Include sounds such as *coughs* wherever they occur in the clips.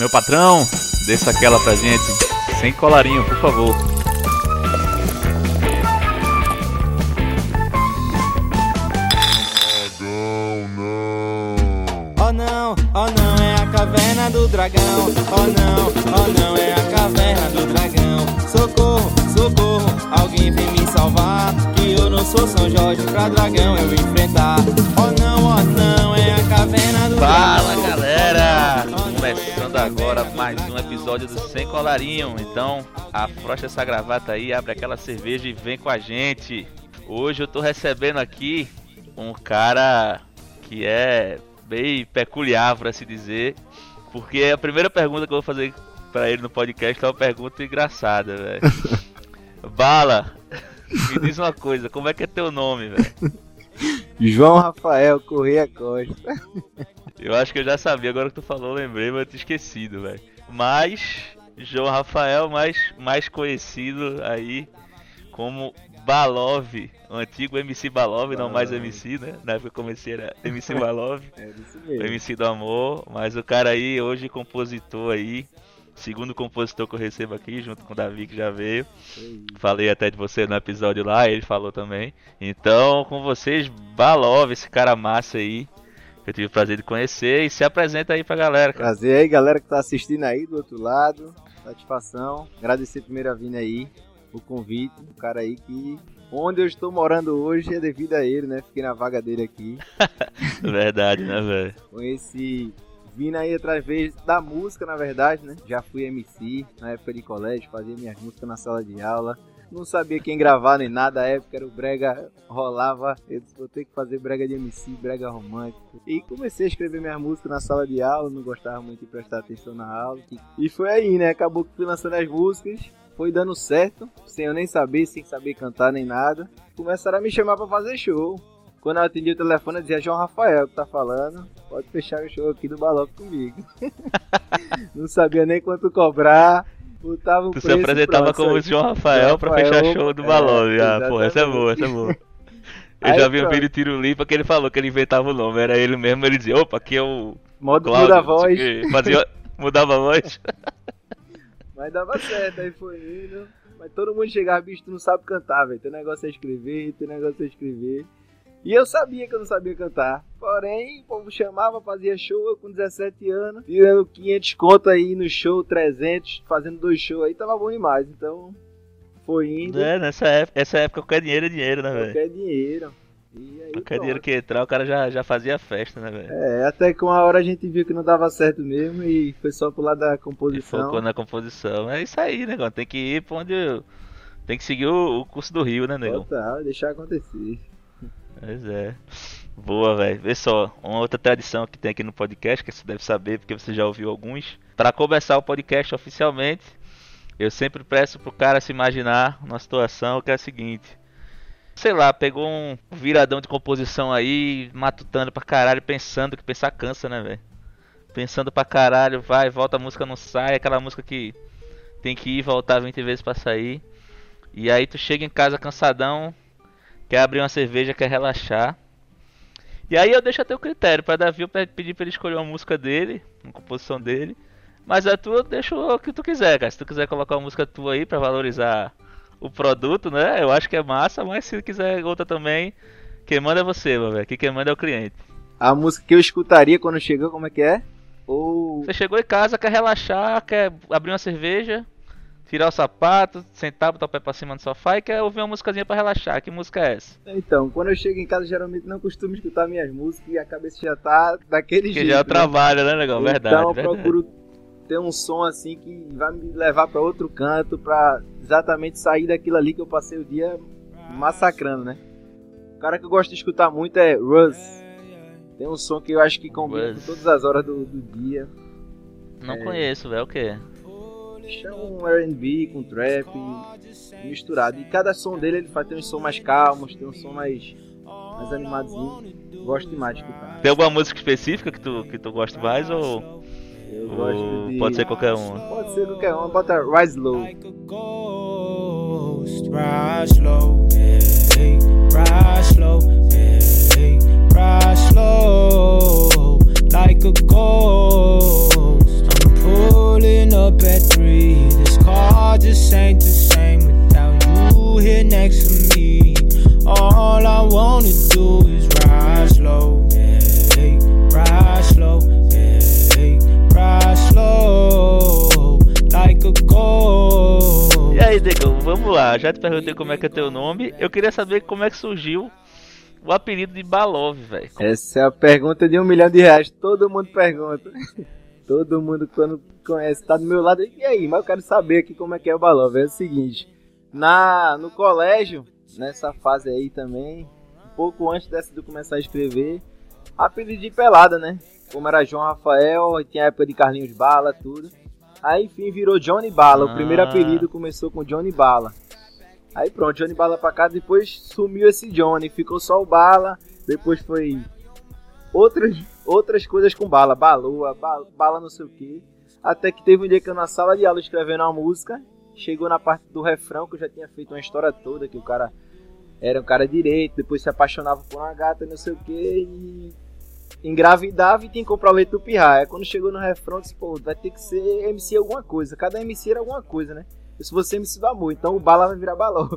Meu patrão, desça aquela pra gente. Sem colarinho, por favor. Oh não, oh não, é a caverna do dragão. Oh não, oh não, é a caverna do dragão. Socorro, socorro, alguém vem me salvar. Que eu não sou São Jorge pra dragão eu enfrentar. Oh não, oh não, é a caverna do dragão. Agora mais um episódio do Sem Colarinho. Então, afrocha essa gravata aí, abre aquela cerveja e vem com a gente. Hoje eu tô recebendo aqui um cara que é bem peculiar, pra se dizer. Porque a primeira pergunta que eu vou fazer pra ele no podcast é uma pergunta engraçada, velho. *laughs* Bala, *laughs* me diz uma coisa, como é que é teu nome, velho? *laughs* João Rafael Correia Costa. Eu acho que eu já sabia, agora que tu falou, lembrei, mas eu tinha esquecido, velho. Mas, João Rafael, mais, mais conhecido aí como Balov, o antigo MC Balov, não mais. MC, né? Na época que eu comecei era *laughs* MC Balov, É mesmo. MC do amor, mas o cara aí, hoje compositor aí, segundo compositor que eu recebo aqui, junto com o Davi que já veio. Falei até de você no episódio lá, ele falou também. Então, com vocês, Balov, esse cara massa aí, que eu tive o prazer de conhecer, e se apresenta aí pra galera, cara. Prazer aí, galera que tá assistindo aí do outro lado. Satisfação. Agradecer primeiro a vinda aí, o convite. O cara aí que. Onde eu estou morando hoje é devido a ele, né? Fiquei na vaga dele aqui. *laughs* Verdade, né, velho? Conheci. Vindo aí através da música, na verdade, né? Já fui MC na época de colégio, fazia minhas músicas na sala de aula. Não sabia quem gravar nem nada, a época era o brega, rolava, eu disse, vou ter que fazer brega de MC, brega romântico. E comecei a escrever minhas músicas na sala de aula, não gostava muito de prestar atenção na aula. E foi aí, né? Acabou que fui lançando as músicas, foi dando certo, sem eu nem saber, sem saber cantar nem nada. Começaram a me chamar pra fazer show. Quando eu atendi o telefone, eu dizia João Rafael que tá falando. Pode fechar o show aqui do Balop comigo. *laughs* Não sabia nem quanto cobrar. Botava o Tu se preço e apresentava pronto, como o João Rafael pra Rafael, fechar show do é, Balov. Ah, pô, essa é boa, essa é boa. *laughs* Eu Aí já vi um pronto. vídeo de Tiro Limpa que ele falou que ele inventava o nome, era ele mesmo, ele dizia, opa, aqui é o Modo Cláudio, muda a o voz. Fazia, mudava a voz. *laughs* Mas dava certo, aí foi indo. Mas todo mundo chegava, bicho, tu não sabe cantar, velho. Teu negócio é escrever, teu negócio é escrever. E eu sabia que eu não sabia cantar. Porém, o povo chamava, fazia show, eu com 17 anos, tirando 500 conto aí no show, 300, fazendo dois shows aí, tava bom demais. Então, foi indo, É, nessa época, essa época qualquer dinheiro é dinheiro, né, velho? qualquer dinheiro. E aí, Qualquer pronto. dinheiro que entrar, o cara já, já fazia festa, né, velho? É, até que uma hora a gente viu que não dava certo mesmo e foi só pro lado da E composição. focou na composição. É isso aí, negão. Tem que ir pra onde. eu- Tem que seguir o, o curso do Rio, né, negão? Total, deixar acontecer. Pois é. Boa, velho. Vê só, uma outra tradição que tem aqui no podcast, que você deve saber, porque você já ouviu alguns. Pra começar o podcast oficialmente, eu sempre peço pro cara se imaginar numa situação que é a seguinte. Sei lá, pegou um viradão de composição aí, matutando pra caralho, pensando que pensar cansa, né, velho? Pensando pra caralho, vai, volta, a música não sai, aquela música que tem que ir e voltar 20 vezes pra sair. E aí tu chega em casa cansadão, quer abrir uma cerveja, quer relaxar. E aí eu deixo a teu critério, pra Davi eu pe- pedir pra ele escolher uma música dele, uma composição dele. Mas a tua eu deixo o que tu quiser, cara. Se tu quiser colocar uma música tua aí pra valorizar o produto, né? Eu acho que é massa, mas se quiser outra também, quem manda é você, meu velho. Que quem manda é o cliente. A música que eu escutaria quando chegou, como é que é? Ou. Você chegou em casa, quer relaxar, quer abrir uma cerveja, tirar o sapato, sentar, botar o pé pra cima do sofá e quer ouvir uma musicazinha pra relaxar. Que música é essa? Então, quando eu chego em casa, geralmente não costumo escutar minhas músicas e a cabeça já tá daquele Que jeito. já é o né? trabalho, né, legal? Verdade, então eu verdade. procuro ter um som assim que vai me levar pra outro canto, pra exatamente sair daquilo ali que eu passei o dia massacrando, né? O cara que eu gosto de escutar muito é Russ. Tem um som que eu acho que combina Russ. com todas as horas do, do dia. Não É. conheço, velho. O quê? Chama um R&B com trap misturado. E cada som dele ele faz ter um som mais calmos, tem um som mais mais animadozinho. Gosto demais de escutar. Tem alguma música específica que tu, que tu gosta mais ou, Eu ou gosto de pode ser qualquer uma? Pode ser qualquer um. Bota Rise Low. Rise slow, hey, rise slow, hey, rise slow, like a ghost. I'm just ain't the same without you here next to me. All I wanna do is ride slow, hey, ride slow, hey, ride slow, like a ghost. E aí, Negão, vamos lá. Já te perguntei como é que é teu nome. Eu queria saber como é que surgiu o apelido de Balov, velho. Essa é a pergunta de um milhão de reais. Todo mundo pergunta. Todo mundo quando conhece, tá do meu lado. E aí, mas eu quero saber aqui como é que é o Balov. É o seguinte, na, no colégio, nessa fase aí também, um pouco antes dessa de começar a escrever, apelido de pelada, né? Como era João Rafael, tinha a época de Carlinhos Bala, tudo. Aí, enfim, virou Johnny Bala. O primeiro Ah. apelido começou com Johnny Bala. Aí pronto, Johnny Bala pra cá, depois sumiu esse Johnny, ficou só o Bala, depois foi outras, outras coisas com bala, balua, bala, bala não sei o que. Até que teve um dia que eu na sala de aula escrevendo uma música, chegou na parte do refrão, que eu já tinha feito uma história toda, que o cara era um cara direito, depois se apaixonava por uma gata, não sei o que, e engravidava e tinha que comprar o leite do pirra. Aí quando chegou no refrão, disse, pô, vai ter que ser MC alguma coisa. Cada MC era alguma coisa, né? Eu se você MC do amor, então o bala vai virar balão.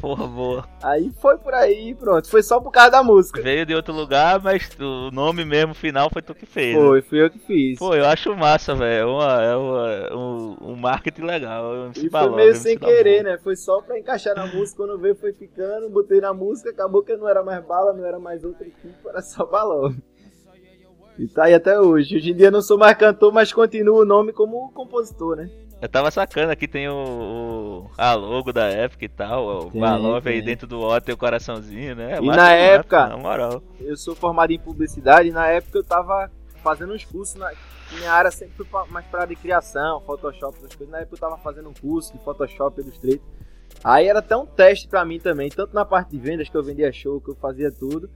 Porra, boa. Aí foi por aí, pronto. Foi só por causa da música. Veio de outro lugar, mas o nome mesmo final foi tu que fez. né? Foi, fui eu que fiz. Pô, eu acho massa, velho. É, uma, é uma, um, um marketing legal. E foi Balão, meio MC sem querer, né? Foi só pra encaixar na música. Quando veio, foi ficando, botei na música, acabou que não era mais bala, não era mais outro tipo, era só balão. E tá aí até hoje. Hoje em dia eu não sou mais cantor, mas continuo o nome como compositor, né? Eu tava sacando aqui, tem o, o- a logo da época e tal. O balão aí dentro do O tem o coraçãozinho, né? E na época- Na moral. Eu sou formado em publicidade e na época eu tava fazendo uns cursos. Na... Minha área sempre foi mais pra área de criação, Photoshop, essas coisas. Na época eu tava fazendo um curso de Photoshop, Illustrator. Aí era até um teste pra mim também, tanto na parte de vendas, que eu vendia show, que eu fazia tudo,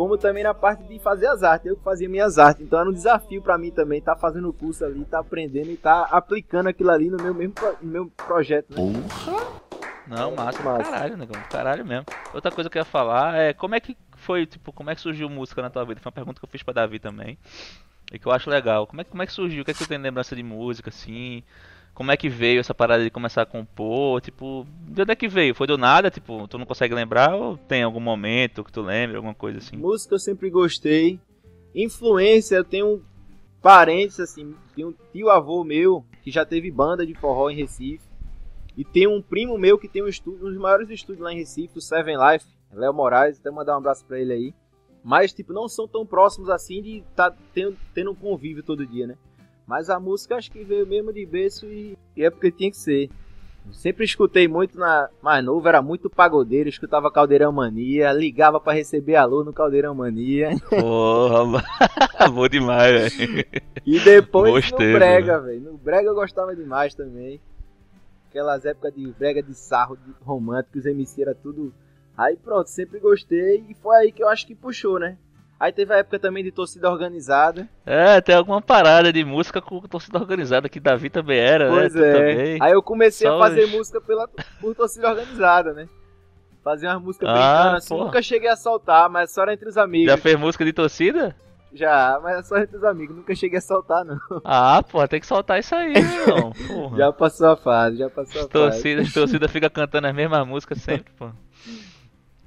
como também na parte de fazer as artes, eu que fazia minhas artes. Então era um desafio pra mim também, tá fazendo o curso ali, tá aprendendo e tá aplicando aquilo ali no meu mesmo pro- no meu projeto, né? Não, massa, Massa. caralho, negão, caralho mesmo. Outra coisa que eu ia falar é como é que foi, tipo, como é que surgiu música na tua vida? Foi uma pergunta que eu fiz pra Davi também. E que eu acho legal. Como é, que- como é que surgiu? O que é que tu tem lembrança de música, assim? Como é que veio essa parada de começar a compor? Tipo, de onde é que veio? Foi do nada? Tipo, tu não consegue lembrar? Ou tem algum momento que tu lembra, alguma coisa assim? Música eu sempre gostei. Influência, eu tenho parentes, assim, tem um tio avô meu que já teve banda de forró em Recife. E tem um primo meu que tem um, estúdio, um dos maiores estúdios lá em Recife, o Seven Life, Léo Moraes, até mandar um abraço pra ele aí. Mas, tipo, não são tão próximos assim de estar tá tendo, tendo um convívio todo dia, né? Mas a música acho que veio mesmo de berço e, e é porque tinha que ser. Sempre escutei muito na mais novo, era muito pagodeiro, escutava Caldeirão Mania, ligava pra receber alô no Caldeirão Mania. Porra, *laughs* bom demais, velho. E depois Gostei, no Brega, velho. No Brega eu gostava demais também. Aquelas épocas de Brega de sarro, de romântico, os MC era tudo. Aí pronto, sempre gostei e foi aí que eu acho que puxou, né? Aí teve a época também de torcida organizada. É, tem alguma parada de música com torcida organizada que Davi também era, Pois né? É. também. Aí eu comecei Só a fazer os- música pela, por torcida organizada, né? Fazer umas músicas Ah, brincando assim. Nunca cheguei a soltar, mas só era entre os amigos. Já fez música de torcida? Já, mas é só entre os amigos. Nunca cheguei a soltar, não. *laughs* Ah, pô, tem que soltar isso aí. *laughs* Porra. Já passou a fase, já passou a As fase. torcidas *laughs* ficam cantando as mesmas músicas sempre, pô.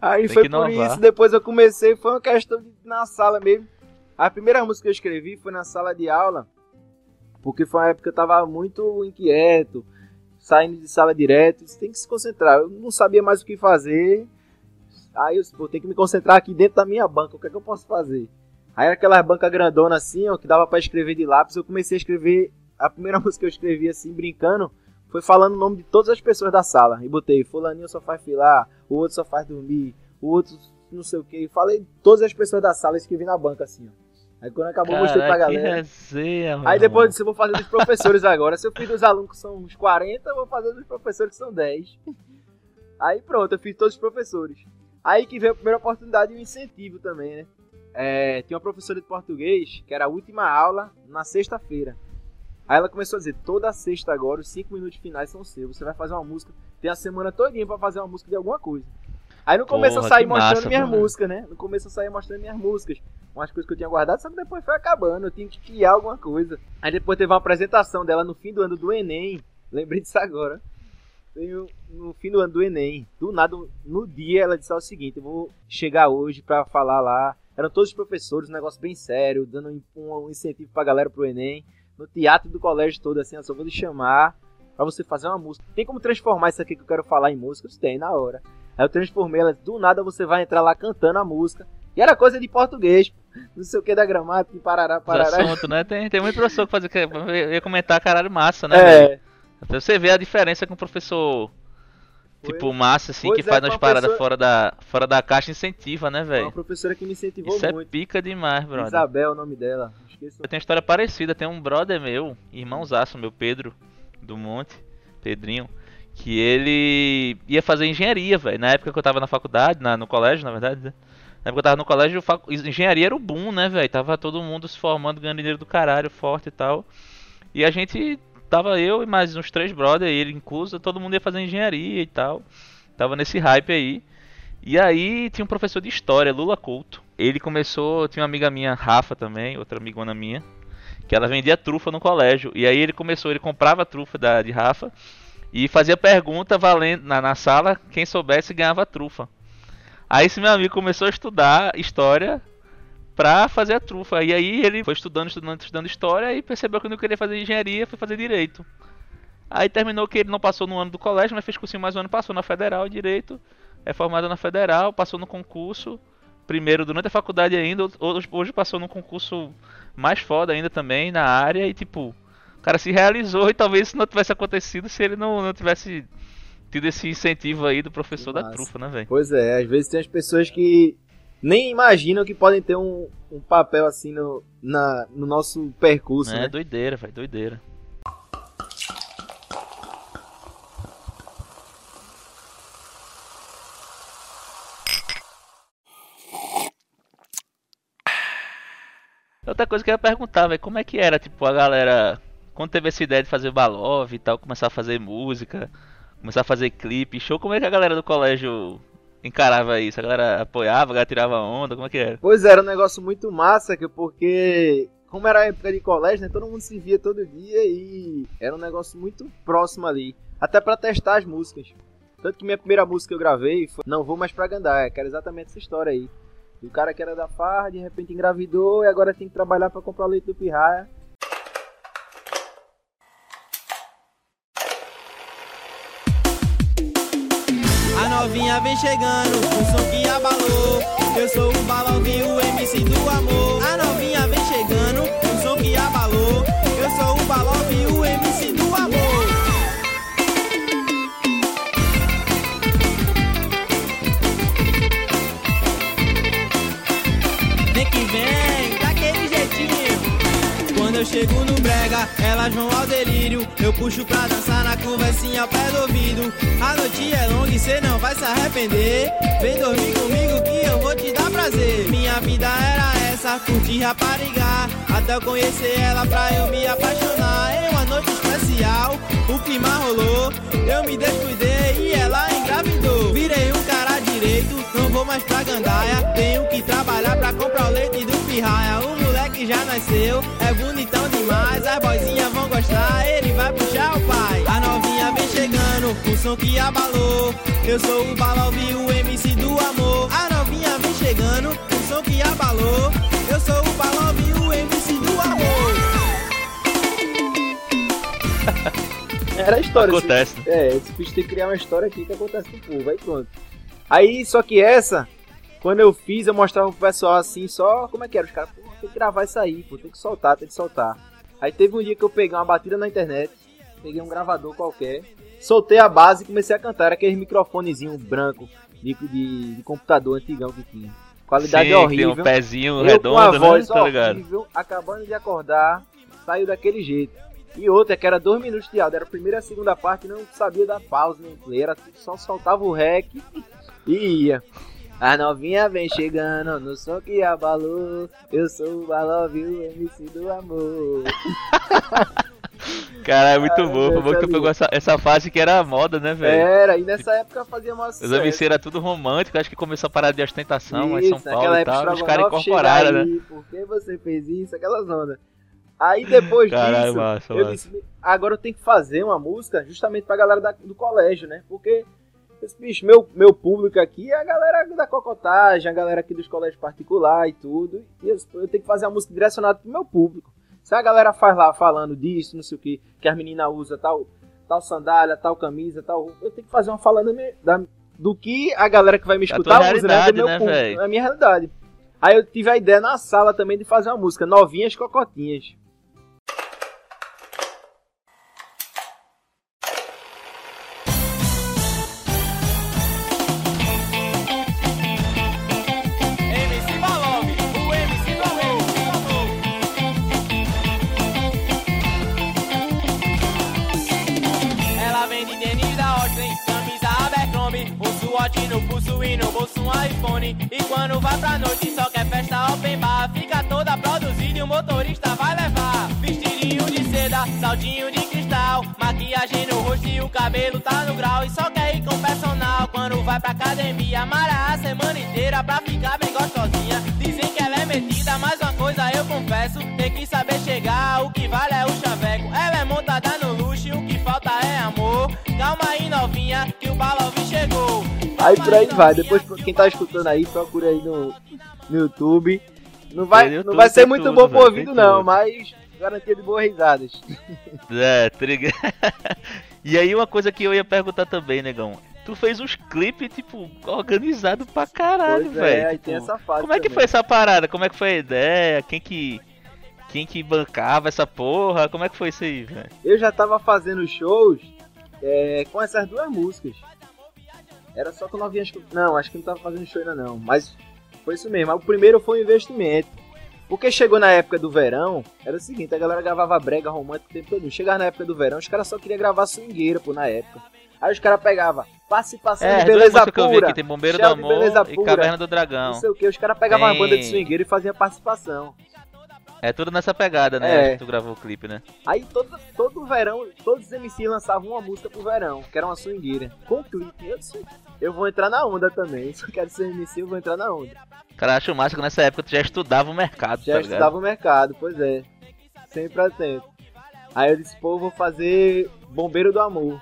Aí Tem foi por isso, depois eu comecei, foi uma questão de na sala mesmo. A primeira música que eu escrevi foi na sala de aula, porque foi uma época que eu tava muito inquieto, saindo de sala direto, você tem que se concentrar. Eu não sabia mais o que fazer. Aí eu pô, tem que me concentrar aqui dentro da minha banca, o que é que eu posso fazer? Aí aquela banca grandona assim, ó, que dava pra escrever de lápis, eu comecei a escrever, a primeira *laughs* música que eu escrevi assim, brincando, foi falando o nome de todas as pessoas da sala. E botei, fulaninho só faz filar, o outro só faz dormir, o outro não sei o que. Falei todas as pessoas da sala, escrevi na banca assim, ó. Aí quando acabou, eu mostrei pra galera. resenha, Aí depois disse, eu vou fazer dos professores agora. Se eu fiz dos alunos que são uns 40, eu vou fazer dos professores que são 10. Aí pronto, eu fiz todos os professores. Aí que veio a primeira oportunidade e o incentivo também, né? É, tinha uma professora de português, que era a última aula na sexta-feira. Aí ela começou a dizer, toda sexta agora, os cinco minutos finais são seus. Você vai fazer uma música, tem a semana todinha pra fazer uma música de alguma coisa. Aí no começo Porra, eu saí mostrando massa, minhas mano. músicas, né? No começo eu saí mostrando minhas músicas. Umas coisas que eu tinha guardado, só que depois foi acabando. Eu tinha que criar alguma coisa. Aí depois teve uma apresentação dela no fim do ano do Enem. Lembrei disso agora. Veio no fim do ano do Enem. Do nada, no dia, ela disse o seguinte: eu vou chegar hoje pra falar lá. Eram todos os professores, um negócio bem sério, dando um, um incentivo pra galera pro Enem. No teatro do colégio todo, assim, eu só vou lhe chamar pra você fazer uma música. Tem como transformar isso aqui que eu quero falar em música? Tem, na hora. Aí eu transformei ela, do nada você vai entrar lá cantando a música. E era coisa de português, não sei o que da gramática, parará, parará. Assunto, né? Tem, tem muito professor que faz que ia comentar caralho massa, né? É. Pra você ver a diferença com o professor Tipo, massa, assim, pois que é, faz umas paradas fora, da, fora da caixa incentiva, né, velho? Uma professora que me incentivou Isso é muito. é pica demais, brother. Isabel é o nome dela. Esqueço. Eu tenho uma história parecida. Tem um brother meu, irmãozaço, meu Pedro, do Monte, Pedrinho, que ele ia fazer engenharia, velho. Na época que eu tava na faculdade, na, no colégio, na verdade, né? Na época que eu tava no colégio, engenharia era o boom, né, velho? Tava todo mundo se formando, ganhando dinheiro do caralho, forte e tal. E a gente tava eu e mais uns três brothers, ele incluso, todo mundo ia fazer engenharia e tal. Tava nesse hype aí. E aí tinha um professor de história, Lula Couto. Ele começou, tinha uma amiga minha, Rafa também, outra amigona minha, que ela vendia trufa no colégio. E aí ele começou, ele comprava a trufa da, de Rafa e fazia pergunta valendo na, na sala, quem soubesse ganhava trufa. Aí esse meu amigo começou a estudar história pra fazer a trufa. E aí ele foi estudando, estudando, estudando história e percebeu que não queria fazer engenharia, foi fazer direito. Aí terminou que ele não passou no ano do colégio, mas fez cursinho mais um ano, passou na federal direito, é formado na federal, passou no concurso, primeiro durante a faculdade ainda, hoje, hoje passou no concurso mais foda ainda também na área e tipo, o cara se realizou e talvez isso não tivesse acontecido se ele não, não tivesse tido esse incentivo aí do professor da trufa, né, velho? Pois é, às vezes tem as pessoas que nem imaginam que podem ter um, um papel assim no, na, no nosso percurso. É né? doideira, velho, doideira. Outra coisa que eu ia perguntar, velho, como é que era, tipo, a galera, quando teve essa ideia de fazer balov e tal, começar a fazer música, começar a fazer clipe, show, como é que a galera do colégio encarava isso? A galera apoiava, a galera tirava onda, como é que era? Pois era um negócio muito massa, porque como era a época de colégio, né, todo mundo se via todo dia e era um negócio muito próximo ali. Até para testar as músicas. Tanto que minha primeira música que eu gravei foi Não Vou Mais Pra Gandaia, que era exatamente essa história aí. O cara que era da farra, de repente engravidou e agora tem que trabalhar para comprar o leite do pirraia. Novinha vem chegando, o som que abalou. Eu sou o balão o MC do amor. A novinha vem chegando, eu chego no brega, elas vão ao delírio. Eu puxo pra dançar na conversinha ao pé do ouvido. A noite é longa e cê não vai se arrepender. Vem dormir comigo que eu vou te dar prazer. Minha vida era essa, curtir raparigar. Até eu conhecer ela pra eu me apaixonar. Em uma noite especial, o clima rolou. Eu me descuidei e ela engravidou. Virei um cara direito, não vou mais pra gandaia. Tenho que trabalhar pra comprar o leite do pirraia. Nasceu, é bonitão demais. As boizinhas vão gostar, ele vai puxar o pai. A novinha vem chegando, o som que abalou. Eu sou o Balauvi, o MC do amor. A novinha vem chegando, o som que abalou. Eu sou o Balauvi, o MC do amor. *laughs* Era a história. Acontece. Esse, é, esse bicho tem que criar uma história aqui que acontece com o povo, aí pronto. Aí, só que essa, quando eu fiz, eu mostrava pro pessoal assim, só como é que era. Os caras, pô, tem que gravar isso aí, pô, tem que soltar, tem que soltar. Aí teve um dia que eu peguei uma batida na internet, peguei um gravador qualquer, soltei a base e comecei a cantar. Era aquele microfonezinho branco de, de, de computador antigão que tinha. Qualidade Sim, horrível. um pezinho eu redondo, com a voz né? Tá horrível, acabando de acordar, saiu daquele jeito. E outra, que era dois minutos de áudio, era a primeira e a segunda parte, não sabia dar pausa nem play, era só soltava o rec e ia. A novinha vem chegando no som que abalou. Eu sou o Balove, o MC do amor. *laughs* Cara, é muito ah, bom. Foi bom que tu pegou essa, essa fase que era moda, né, velho? Era, e nessa época fazia mais Os MC era tudo romântico, acho que começou a parar de ostentação, mas São Paulo e tal. Os caras incorporaram, né? Por que você fez isso? Aquela zona. Aí depois Caralho, disso, massa, eu massa. disse, agora eu tenho que fazer uma música justamente pra galera da- do colégio, né? Porque, esse bicho, meu, meu público aqui é a galera da cocotagem, a galera aqui dos colégios particulares e tudo. E eu, eu tenho que fazer uma música direcionada pro meu público. Se a galera faz lá falando disso, não sei o que, que as meninas usam tal, tal sandália, tal camisa, tal eu tenho que fazer uma falando da do que a galera que vai me escutar usa, né? Do meu né, público, véi? da minha realidade. Aí eu tive a ideia na sala também de fazer uma música, Novinhas Cocotinhas. Seda, saltinho de cristal, maquiagem no rosto e o cabelo tá no grau. E só quer ir com personal quando vai pra academia, amarra a semana inteira pra ficar bem gostosinha. Dizem que ela é metida, mas uma coisa eu confesso, tem que saber chegar, o que vale é o chaveco. Ela é montada no luxo e o que falta é amor. Calma aí novinha, que o Balov chegou. Aí por aí vai. Depois, quem tá escutando aí, procura aí no, no YouTube. Não vai, não vai ser muito tudo, bom pro ouvido, não, tudo. mas garantia de boas risadas. É, tá ligado? *laughs* E aí uma coisa que eu ia perguntar também, negão. Tu fez uns clipes, tipo, organizado pra caralho, é, velho. aí tipo, tem essa fase. Como é que foi essa parada? Como é que foi a ideia? Quem que. Quem que bancava essa porra? Como é que foi isso aí, velho? Eu já tava fazendo shows é, com essas duas músicas. Era só com novinhas. que- Não, acho que não tava fazendo show ainda não. Mas foi isso mesmo. O primeiro foi um investimento. Porque chegou na época do verão, era o seguinte, a galera gravava brega romântico o tempo todo. Chegava na época do verão, os caras só queriam gravar swingueira, pô, na época. Aí os caras pegavam participação É, de as duas beleza músicas que eu vi pura. aqui tem Bombeiro do Amor e Pura. Caverna do Dragão. Não sei o que, os caras pegavam Tem- uma banda de swingueira e faziam participação. É tudo nessa pegada, né? É. Que tu gravou o clipe, né? Aí todo, todo verão, todos os MC lançavam uma música pro verão, que era uma swingueira. Com clipe. Eu, disse, eu vou entrar na onda também. Se eu quero ser MC, eu vou entrar na onda. Cara, acho massa que nessa época tu já estudava o mercado, Já tá ligado? estudava o mercado, pois é. Sempre atento. Aí eu disse, pô, eu vou fazer Bombeiro do Amor.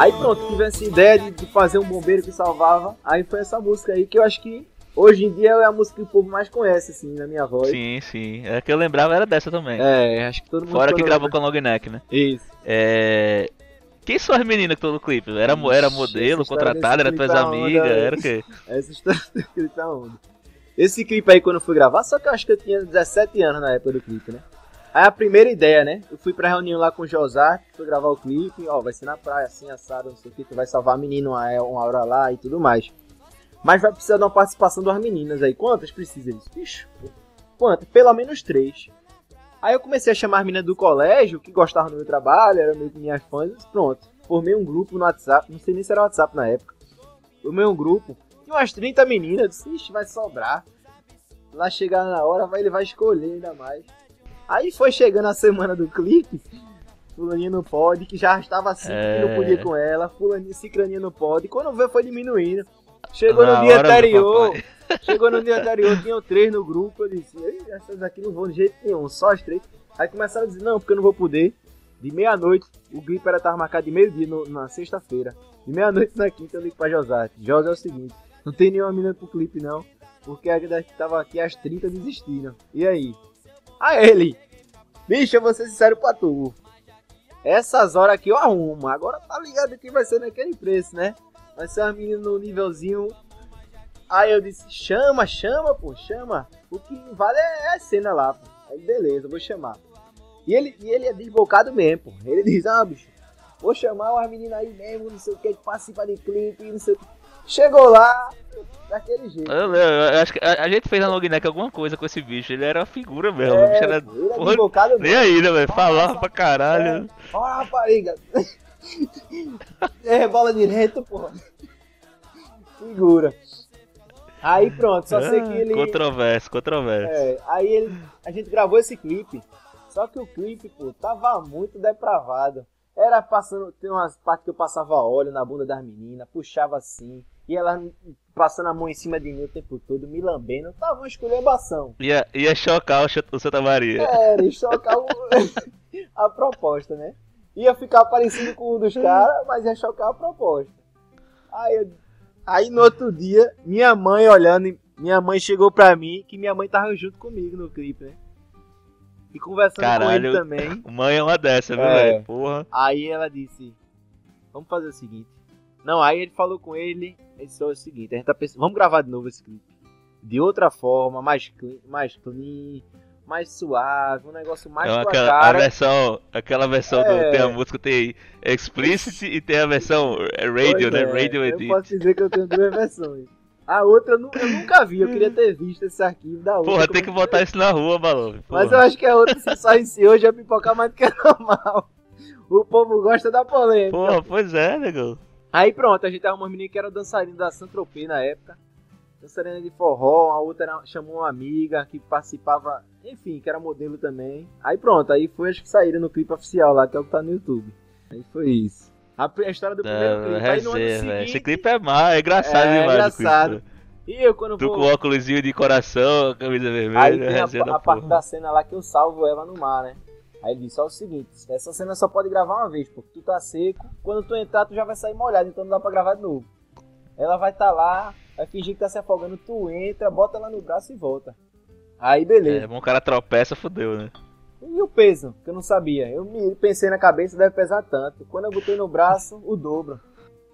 Aí pronto, tive essa ideia de, de fazer um bombeiro que salvava. Aí foi essa música aí que eu acho que hoje em dia é a música que o povo mais conhece, assim, na minha voz. Sim, sim. É que eu lembrava era dessa também. É, acho que todo mundo. Fora que gravou com a long neck, né? Isso. É. Quem são as meninas que estão no clipe? Era, era modelo, contratada, era tuas onda, amigas, era o quê? *laughs* Essa história do clipe é onda. Esse clipe aí, quando eu fui gravar, só que eu acho que eu tinha 17 anos na época do clipe, né? Aí a primeira ideia, né? Eu fui pra reunião lá com o Josar, fui gravar o clipe, ó, vai ser na praia, assim, assado, não sei o que, tu vai salvar a menina uma, uma hora lá e tudo mais. Mas vai precisar de uma participação das meninas aí. Quantas precisa disso? Bicho, quantas? Pelo menos três. Aí eu comecei a chamar as meninas do colégio, que gostavam do meu trabalho, eram meio que minhas fãs, e pronto. Formei um grupo no WhatsApp, não sei nem se era WhatsApp na época. Formei um grupo, e umas 30 meninas, disse, ixi, vai sobrar. Lá chegar na hora, vai, ele vai escolher ainda mais. Aí foi chegando a semana do clipe, fulaninha não pode, que já estava assim, que não É. podia com ela, fulaninha, cicraninha não pode, quando veio foi diminuindo. Chegou Na no dia hora do anterior, *laughs* chegou no dia anterior, tinham três no grupo, eu disse, "Ei, essas aqui não vão de jeito nenhum, só as três. Aí começaram a dizer, não, porque eu não vou poder. De meia-noite, o clipe era estar marcado de meio-dia na sexta-feira. De meia-noite na quinta eu ligo pra José. José é o seguinte, Não tem nenhuma mina pro clipe, não. Porque a que tava aqui, as 30 desistiram. E aí? Aí ele, bicho, eu vou ser sincero pra tu. Essas horas aqui eu arrumo. Agora tá ligado que vai ser naquele preço, né? Vai ser uma menina no nívelzinho. Aí eu disse, chama, chama, pô, chama. O que vale é a cena lá, pô. Aí beleza, vou chamar. E ele, e ele é desbocado mesmo, pô. Ele diz, ah, bicho, vou chamar umas meninas aí mesmo, não sei o que, que participa de clipe, não sei o que. Chegou lá, daquele jeito. Eu, eu- eu acho que a, a gente fez na Logneck alguma coisa com esse bicho. Ele era uma figura mesmo. o É, bicho era. é porra, nem aí, né, velho? Falava pra caralho. Ó, rapariga. *laughs* É, bola direto, porra. Figura. Aí pronto, só sei que Ah, ele. Controverso, controverso. É, aí ele, a gente gravou esse clipe. Só que o clipe, pô, tava muito depravado. Era passando, tem umas partes que eu passava óleo na bunda das meninas, puxava assim, e ela passando a mão em cima de mim o tempo todo, me lambendo. Tava uma esculhambação. Ia, ia chocar o, Santa Maria. Era, e chocar o- *laughs* a proposta, né? Ia ficar parecido com um dos caras, mas ia chocar a proposta. Aí, eu- aí no outro dia, minha mãe olhando, minha mãe chegou pra mim, que minha mãe tava junto comigo no clipe, né? E conversando com Caralho. ele também. *laughs* Mãe é uma dessa, viu, É. velho? Porra. Aí ela disse: Vamos fazer o seguinte. Não, aí ele falou com ele, ele disse o seguinte, a gente tá pensando, vamos gravar de novo esse clipe. De outra forma, mais clean, mais, clean, mais suave, um negócio mais é com a aquela, a cara. versão, aquela versão É. do. Tem a música, tem Explicit e tem a versão é, Radio, Pois né? é, Radio Eu Edit. posso dizer que eu tenho duas versões. A outra eu, nu- eu nunca vi, eu queria ter visto esse arquivo da outra. Porra, tem que botar isso na rua, Balão. Mas eu acho que a outra, se só em si hoje, é pipocar mais do que *laughs* normal. O povo gosta da polêmica. Porra, pois é, negão. Aí pronto, a gente arrumou uma menina que era dançarina da Santropê na época. Dançarina de forró, a outra era- chamou uma amiga que participava, enfim, que era modelo também. Aí pronto, aí foi acho que saíram no clipe oficial lá, que é o que tá no YouTube. Aí foi isso. A, a história do primeiro clipe. Aí no ano seguinte, Esse clipe é má, é engraçado É, demais. o engraçado. né? E eu quando Tu vou... com o óculosinho de coração, camisa Aí vermelha, tem resenha a, a parte da cena lá que eu salvo ela no mar, né? Aí ele disse, ó, o seguinte, essa cena só pode gravar uma vez, porque tu tá seco, quando tu entrar tu já vai sair molhado, então não dá pra gravar de novo. Ela vai tá lá, vai fingir que tá se afogando, tu entra, bota ela no braço e volta. Aí beleza. É, bom, o cara tropeça, fodeu, né? E o peso, que eu não sabia. Eu me pensei na cabeça, deve pesar tanto. Quando eu botei no braço, o dobro.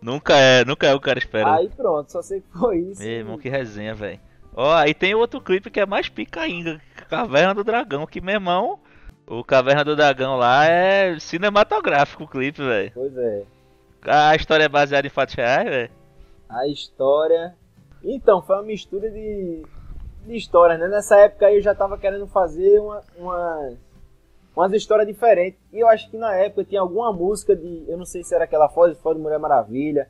Nunca é, nunca é o cara espera. Aí pronto, só sei que foi isso. Meu irmão, que resenha, velho. Ó, aí tem outro clipe que é mais pica ainda. Caverna do Dragão, que, meu irmão, o Caverna do Dragão lá é cinematográfico o clipe, velho. Pois é. A história é baseada em fatos reais, velho. A história. Então, foi uma mistura de, de histórias, né? Nessa época aí eu já tava querendo fazer uma, uma, umas histórias diferentes. E eu acho que na época tinha alguma música de. Eu não sei se era aquela Foz Foz de Mulher Maravilha.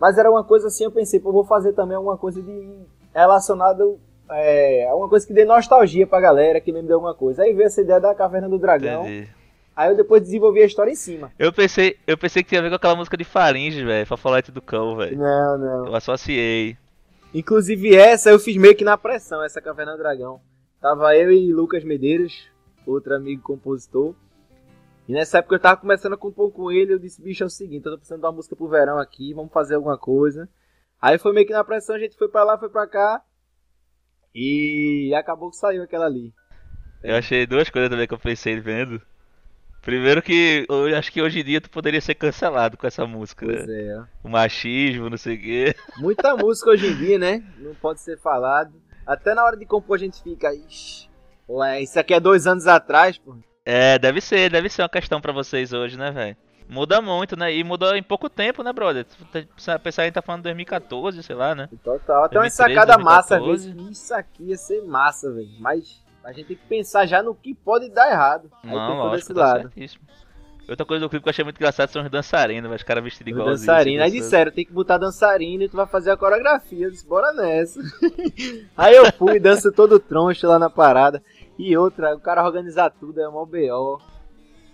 Mas era uma coisa assim, eu pensei, pô, vou fazer também alguma coisa de. relacionado. É, alguma coisa que dê nostalgia pra galera, que lembre de alguma coisa. Aí veio essa ideia da Caverna do Dragão. Entendi. Aí eu depois desenvolvi a história em cima. Eu pensei, eu pensei que tinha a ver com aquela música de Faringe, velho. Fafolete do Cão, velho. Não, não. Eu associei. Inclusive essa eu fiz meio que na pressão, essa Caverna do Dragão. Tava eu e Lucas Medeiros, outro amigo compositor. E nessa época eu tava começando a compor com ele, eu disse, bicho, é o seguinte, eu tô precisando de uma música pro verão aqui, vamos fazer alguma coisa. Aí foi meio que na pressão, a gente foi pra lá, foi pra cá. E acabou que saiu aquela ali. Eu achei duas coisas também que eu pensei vendo. Primeiro que eu acho que hoje em dia tu poderia ser cancelado com essa música, Pois né? é. O machismo, não sei o quê. *laughs* Muita música hoje em dia, né? Não pode ser falado. Até na hora de compor a gente fica, ixi, ué, isso aqui é dois anos atrás, pô. É, deve ser, deve ser uma questão pra vocês hoje, né, velho? Muda muito, né? E mudou em pouco tempo, né, brother? Tá- pensar que a gente tá falando de 2014, sei lá, né? Total. Até uma 2013, sacada massa, às 2014. vezes. Isso aqui ia ser massa, velho. Mas a gente tem que pensar já no que pode dar errado. Aí tem Não, todo lógico, esse tá lado. certíssimo. Outra coisa do clipe que eu achei muito engraçado são os dançarinos, velho. Os caras vestidos Os igual dançarino. Aí disseram, tem que botar dançarino e tu vai fazer a coreografia. Eu disse, bora nessa. *laughs* Aí eu fui, danço todo troncho lá na parada. E outra, o cara organizar tudo, é mó B.O.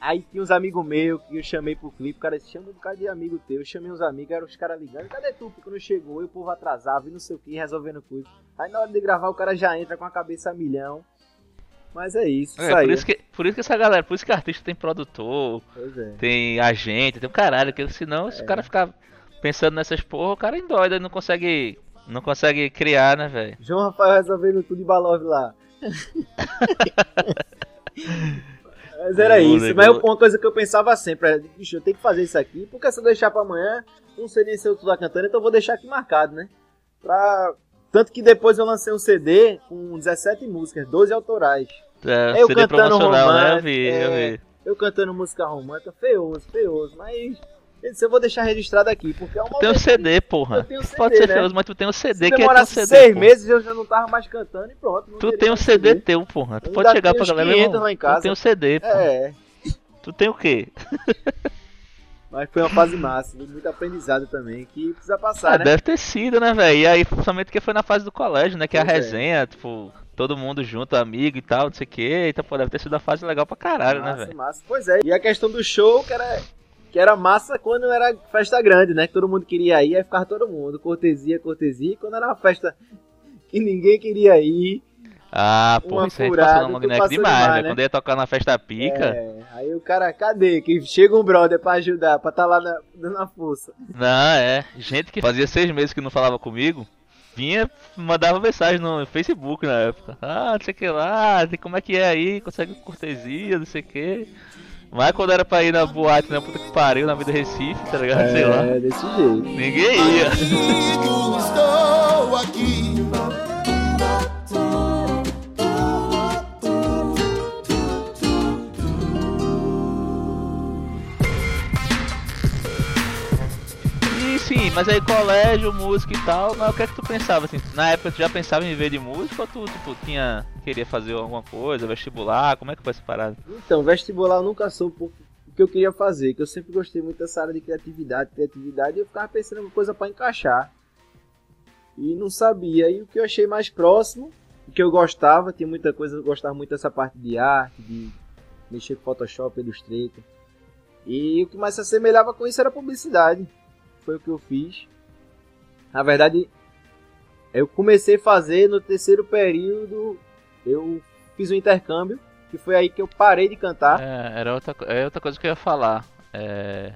Aí tinha uns amigos meus que eu chamei pro clipe, o cara disse, chama um bocado de amigo teu. Eu chamei uns amigos, eram os caras ligando, cadê tu? Porque não chegou, e o povo atrasava e não sei o que, resolvendo coisa. Aí na hora de gravar o cara já entra com a cabeça a milhão. Mas é isso, É, saiu. por isso, que, por isso que essa galera, por isso que artista tem produtor, é. tem agente, tem um caralho, porque senão se o cara ficar pensando nessas porra, o cara endoida e não consegue Não consegue criar, né, velho? João Rafael resolvendo tudo de Balov lá. *laughs* Mas era isso. nego- Mas uma coisa que eu pensava sempre era, bicho, eu tenho que fazer isso aqui, porque se eu deixar pra amanhã, não sei nem se eu tô lá cantando, então eu vou deixar aqui marcado, né? Pra... Tanto que depois eu lancei um CD com 17 músicas, 12 autorais. É, Eu CD cantando promocional, né? Eu vi, eu é. vi. Eu cantando música romântica, feioso, feioso, mas eu disse, eu vou deixar registrado aqui, porque é um Tu tem um CD, porra. Eu tenho CD, Pode ser né? feioso, mas tu tem um CD Se que é teu CD. seis porra. meses eu já não tava mais cantando e pronto. Tu tem um CD teu, porra. Tu Eu pode chegar pra galera, 500 irmão. lá em casa. Tu tem um CD, porra. É, Tu tem o quê? *laughs* mas foi uma fase massa, muito aprendizado também, que precisa passar, Ah, né? deve ter sido, né, velho? E aí, principalmente porque foi na fase do colégio, né? Que a Pois é. resenha, tipo, todo mundo junto, amigo e tal, não sei o quê. Então, pô, deve ter sido uma fase legal pra caralho, né, massa, velho? massa. Pois é, e a questão do show, que era, que era massa quando era festa grande, né? Que todo mundo queria ir, aí ficava todo mundo, cortesia, cortesia. E quando era uma festa que ninguém queria ir, Ah, pô, isso aí passou no passou demais, velho. né? Quando ia tocar na festa pica. é, aí o cara, cadê? Que chega um brother pra ajudar, pra tá lá na, dando a força. Não, é. Gente que fazia seis meses que não falava comigo, vinha, mandava mensagem no Facebook na época. Ah, não sei o que lá, como é que é aí, consegue cortesia, não sei o que. Mas quando era pra ir na boate, na puta que pariu, na vida Recife, tá ligado? Sei lá. É, desse jeito. Ninguém ia. Estou aqui. Sim, mas aí colégio, música e tal, mas o que é que tu pensava assim? Na época tu já pensava em viver de música ou tu, tipo, tinha. queria fazer alguma coisa, vestibular? Como é que foi essa parada? Então, vestibular eu nunca por- o que eu queria fazer, que eu sempre gostei muito dessa área de criatividade, criatividade, e eu ficava pensando em uma coisa pra encaixar. E não sabia. E o que eu achei mais próximo, o que eu gostava, tinha muita coisa, eu gostava muito dessa parte de arte, de mexer com Photoshop, Illustrator. E o que mais se assemelhava com isso era publicidade. Foi o que eu fiz. Na verdade, eu comecei a fazer no terceiro período, eu fiz um intercâmbio, que foi aí que eu parei de cantar. É, era outra, é outra coisa que eu ia falar. É...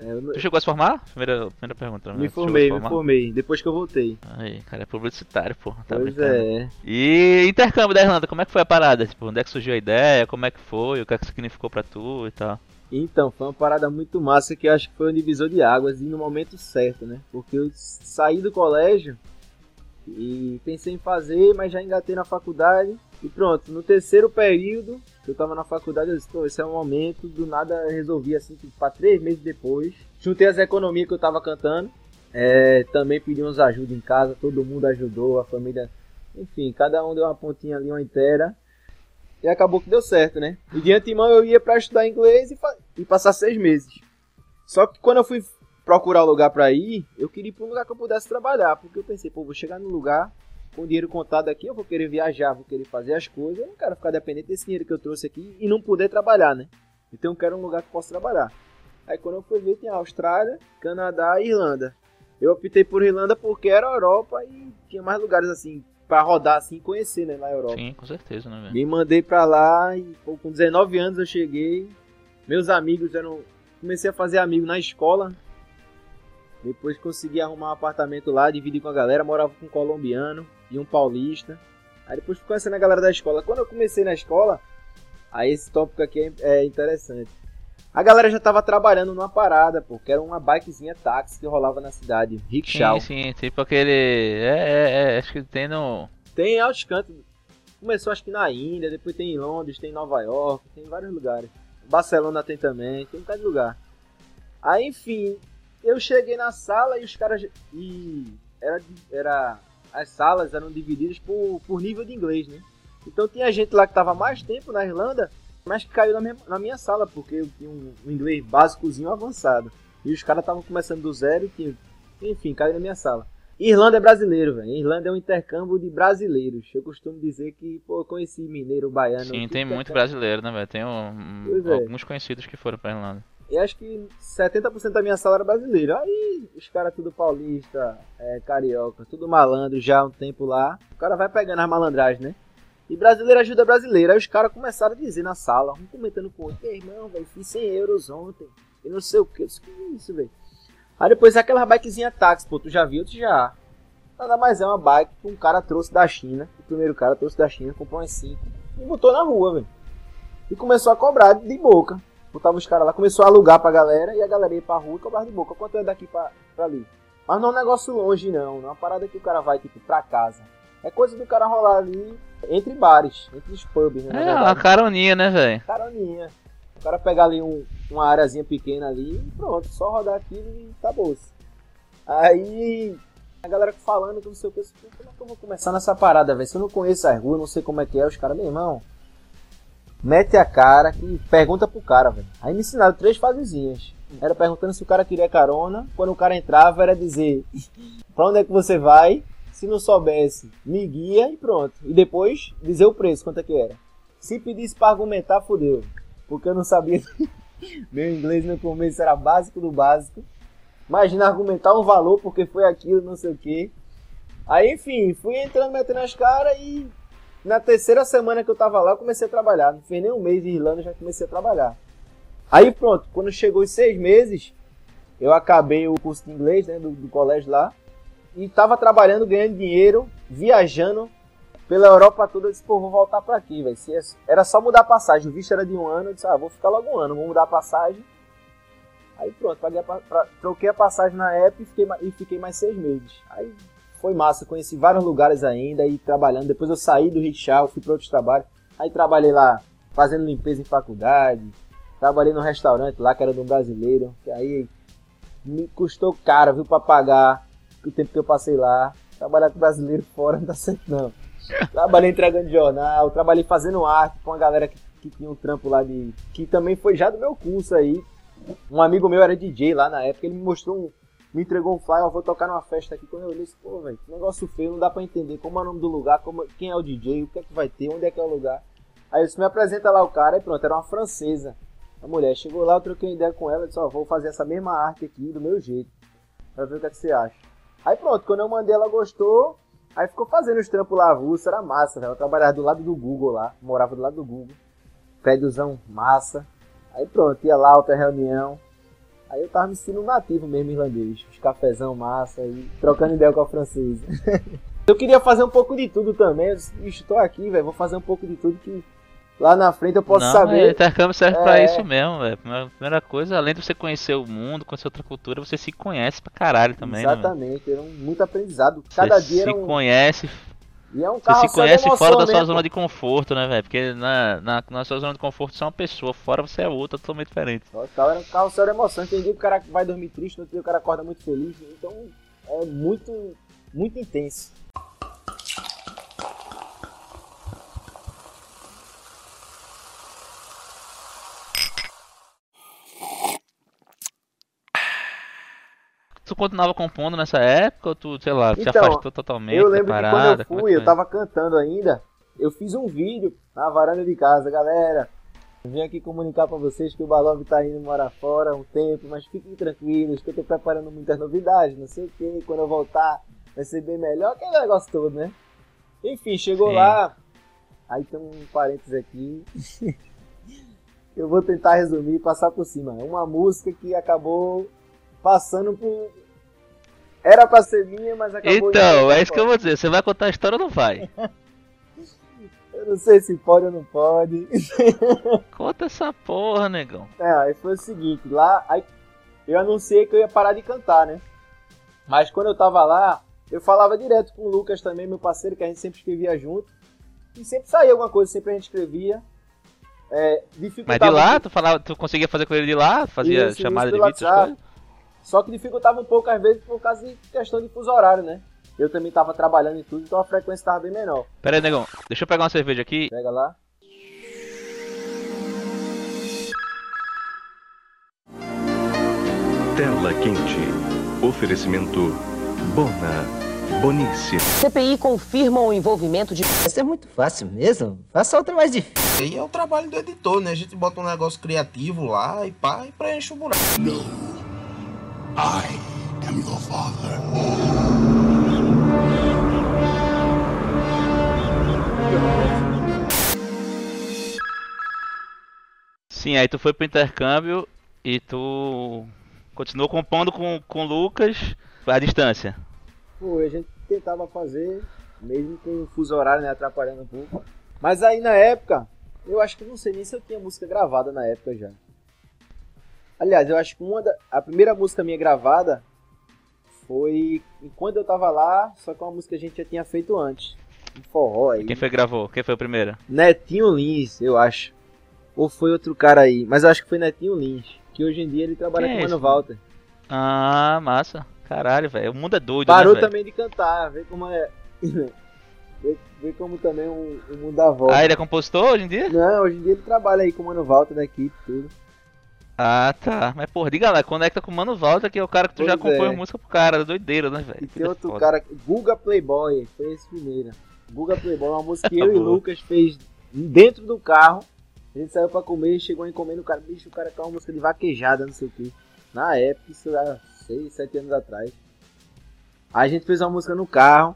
É, não- Tu chegou a se formar? Primeira, primeira pergunta. né? me formei, me formei, depois que eu voltei. Aí, cara, é publicitário, porra. Tá pois brincando. é. E intercâmbio da Irlanda, como é que foi a parada? Tipo, onde é que surgiu a ideia? Como é que foi? O que é que significou pra tu e tal? Então, foi uma parada muito massa que eu acho que foi um divisor de águas e no momento certo, né? Porque eu saí do colégio e pensei em fazer, mas já engatei na faculdade. E pronto, no terceiro período que eu tava na faculdade, eu disse, pô, esse é o momento, do nada resolvi assim, tipo, pra três meses depois. Juntei as economias que eu tava cantando. É, também pedi uns ajuda em casa, todo mundo ajudou, a família. Enfim, cada um deu uma pontinha ali, uma inteira. E acabou que deu certo, né? E de antemão eu ia pra estudar inglês e, e passar seis meses. Só que quando eu fui procurar o lugar pra ir, eu queria ir pra um lugar que eu pudesse trabalhar. Porque eu pensei, pô, vou chegar num lugar com dinheiro contado aqui, eu vou querer viajar, vou querer fazer as coisas. Eu não quero ficar dependente desse dinheiro que eu trouxe aqui e não poder trabalhar, né? Então eu quero um lugar que eu possa trabalhar. Aí quando eu fui ver, tinha Austrália, Canadá e Irlanda. Eu optei por Irlanda porque era Europa e tinha mais lugares assim pra rodar assim e conhecer, né, na Europa. Sim, com certeza, né, velho? Me mandei pra lá e pô, com 19 anos eu cheguei. Meus amigos eram. Comecei a fazer amigo na escola. Depois consegui arrumar um apartamento lá, dividir com a galera. Morava com um colombiano e um paulista. Aí depois fui conhecendo a galera da escola. Quando eu comecei na escola, aí esse tópico aqui é, é interessante. A galera já tava trabalhando numa parada, pô, que era uma bikezinha táxi que rolava na cidade, rickshaw. Sim, sim, tipo aquele. É, é, é, acho que tem no. Tem em altos cantos. Começou acho que na Índia, depois tem em Londres, tem em Nova York, tem em vários lugares. Barcelona tem também, tem um bocado de lugar. Aí, enfim, eu cheguei na sala e os caras. E era, era. As salas eram divididas por, por nível de inglês, né? Então tinha gente lá que tava mais tempo na Irlanda, mas que caiu na minha, na minha sala, porque eu tinha um, um inglês básicozinho avançado. E os caras estavam começando do zero e tinha, enfim, caiu na minha sala. Irlanda é brasileiro, velho. Irlanda é um intercâmbio de brasileiros. Eu costumo dizer que, pô, eu conheci mineiro, baiano. Sim, tem é muito brasileiro, né, velho? Tem um- é. alguns conhecidos que foram pra Irlanda. E acho que 70% da minha sala era brasileiro. Aí os caras tudo paulista, é, carioca, tudo malandro já há um tempo lá. O cara vai pegando as malandragens, né? E brasileiro ajuda brasileiro. Aí os caras começaram a dizer na sala, um comentando com o outro, "Ei, irmão, velho, fiz 100 euros ontem. E não sei o que. Eu disse, que isso, velho? Aí depois aquela bikezinha táxi, pô, tu já viu? Tu já. Nada mais é uma bike que um cara trouxe da China. O primeiro cara trouxe da China, comprou umas 5 e botou na rua, velho. E começou a cobrar de boca. Botava os caras lá, começou a alugar pra galera e a galera ia pra rua e cobrava de boca. Quanto é daqui pra, pra ali? Mas não é um negócio longe, não. Não é uma parada que o cara vai, tipo, pra casa. É coisa do cara rolar ali entre bares, entre os pubs, né? É uma caroninha, né, velho? caroninha. O cara pegar ali um, uma areazinha pequena ali e pronto, só rodar aquilo e acabou-se. Aí a galera falando que não sei o que, eu disse, "Pô, como é que eu vou começar nessa parada, velho? Se eu não conheço as ruas, não sei como é que é, os caras, meu irmão, mete a cara e pergunta pro cara, velho. Aí me ensinaram três fasezinhas. Era perguntando se o cara queria carona, quando o cara entrava era dizer *laughs* pra onde é que você vai, se não soubesse, me guia e pronto. E depois dizer o preço, quanto é que era. Se pedisse pra argumentar, fodeu. Porque eu não sabia. *laughs* Meu inglês no começo era básico do básico. Imagina argumentar um valor porque foi aquilo, não sei o que. Aí, enfim, fui entrando, metendo as caras e na terceira semana que eu tava lá, eu comecei a trabalhar. Não fez nem um mês de Irlanda, já comecei a trabalhar. Aí pronto, quando chegou os seis meses, eu acabei o curso de inglês né, do, do colégio lá. E tava trabalhando, ganhando dinheiro, viajando pela Europa toda. Eu disse, pô, vou voltar pra aqui, velho. É- Era só mudar a passagem. O visto era de um ano. Eu disse, ah, vou ficar logo um ano, vou mudar a passagem. Aí pronto, a pra- troquei a passagem na app e fiquei, e fiquei mais seis meses. Aí foi massa, conheci vários lugares ainda e trabalhando. Depois eu saí do rickshaw, fui para outros trabalhos. Aí trabalhei lá fazendo limpeza em faculdade. Trabalhei num restaurante lá que era de um brasileiro. Que aí me custou caro, viu, pra pagar o tempo que eu passei lá. Trabalhar com brasileiro fora não dá certo não. Trabalhei entregando jornal, trabalhei fazendo arte com uma galera que, que tinha um trampo lá de. que também foi já do meu curso aí. Um amigo meu era DJ lá na época, ele me mostrou um. Me entregou um flyer, eu vou tocar numa festa aqui. Quando eu olhei, pô, velho, negócio feio, não dá pra entender como é o nome do lugar, como, quem é o DJ, o que é que vai ter, onde é que é o lugar. Aí eu disse, me apresenta lá o cara, e pronto, era uma francesa. A mulher chegou lá, eu troquei uma ideia com ela, disse, ó, vou fazer essa mesma arte aqui do meu jeito, pra ver o que, é que você acha. Aí pronto, quando eu mandei, ela gostou, aí ficou fazendo os trampos lá avulso, era massa, velho. Eu trabalhava do lado do Google lá, morava do lado do Google, prédiozão massa. Aí pronto, ia lá, outra reunião. Aí eu tava me sentindo nativo mesmo irlandês, os cafezão massa e trocando ideia com a francesa. *laughs* eu queria fazer um pouco de tudo também, eu tô aqui, velho, vou fazer um pouco de tudo que lá na frente eu posso não, saber. é, intercâmbio serve pra É. isso mesmo, velho. Primeira, coisa, além de você conhecer o mundo, conhecer outra cultura, você se conhece pra caralho também, né? Exatamente, era um, muito aprendizado. Cada Você dia se um. conhece, E é um você se conhece emoção, fora da sua né, zona pô? de conforto, né, velho? Porque na, na, na sua zona de conforto você é uma pessoa, fora você é outra, totalmente diferente. Total, era um carrossel de emoção. Tem dia que o cara vai dormir triste, no outro dia o cara acorda muito feliz. Então é muito, muito intenso. Tu continuava compondo nessa época ou tu, sei lá, se Então, afastou totalmente eu lembro que parada? quando eu é fui, que eu tava cantando ainda. Eu fiz um vídeo na varanda de casa, galera. Vim aqui comunicar pra vocês que o Balov tá indo morar fora há um tempo, mas fiquem tranquilos que eu tô preparando muitas novidades, não sei o que. Quando eu voltar vai ser bem melhor, aquele negócio todo, né? Enfim, chegou Sim. lá. Aí tem um parênteses aqui. *laughs* eu vou tentar resumir e passar por cima. É uma música que acabou passando por. Era pra ser minha, mas acabou. Então, é isso que eu vou dizer. Você vai contar a história ou não vai? *laughs* Eu não sei se pode ou não pode. *laughs* Conta essa porra, negão. É, aí foi o seguinte, lá aí eu anunciei que eu ia parar de cantar, né? Mas quando eu tava lá, eu falava direto com o Lucas também, meu parceiro, que a gente sempre escrevia junto. E sempre saía alguma coisa, sempre a gente escrevia. É, Mas de lá, tu falava, tu conseguia fazer com ele de lá? Fazia Isso, chamada isso de vídeo? Só que dificultava um pouco às vezes por causa de questão de fuso horário, né? Eu também tava trabalhando e tudo, então a frequência tava bem menor. Pera aí, negão. Deixa eu pegar uma cerveja aqui. Pega lá. Tela quente. Oferecimento Bona. Boníssimo. CPI confirma o envolvimento de. Isso é muito fácil mesmo. Faça outra mais difícil. Aí é o trabalho do editor, né? A gente bota um negócio criativo lá e pá, e preenche o buraco. I am your father. Sim, aí tu foi pro intercâmbio e tu continuou compondo com, com o Lucas à distância. Pô, a gente tentava fazer, mesmo com o fuso horário, né, atrapalhando um pouco. Mas aí na época, eu acho que não sei nem se eu tinha música gravada na época já. Aliás, eu acho que uma da, a primeira música minha gravada foi enquanto eu tava lá, só que uma música que a gente já tinha feito antes. Um forró aí. Quem foi que gravou? Quem foi o primeiro? Netinho Lins, eu acho. Ou foi outro cara aí, mas eu acho que foi Netinho Lins, que hoje em dia ele trabalha Quem com é o Mano esse? Walter. Ah, massa. Caralho, velho. O mundo é doido, Parou né, também de cantar, vê como é. *laughs* vê, como também o, o mundo dá volta. Ah, ele é compositor hoje em dia? Não, hoje em dia ele trabalha aí com o Mano Walter da equipe e tudo. Ah, tá. Mas, porra, diga lá, conecta com o Mano Walter, que é o cara que tu já Pois compõe é. música pro cara. Doideira, né, velho? E tem Vida outro foda. cara, Guga Playboy, foi esse primeiro. Guga Playboy, uma música que *laughs* eu e. Lucas fez dentro do carro. A gente saiu pra comer, chegou encomenda o cara, bicho, o cara quer uma música de vaquejada, não sei o que. Na época, isso era 6, 7 anos atrás. Aí a gente fez uma música no carro.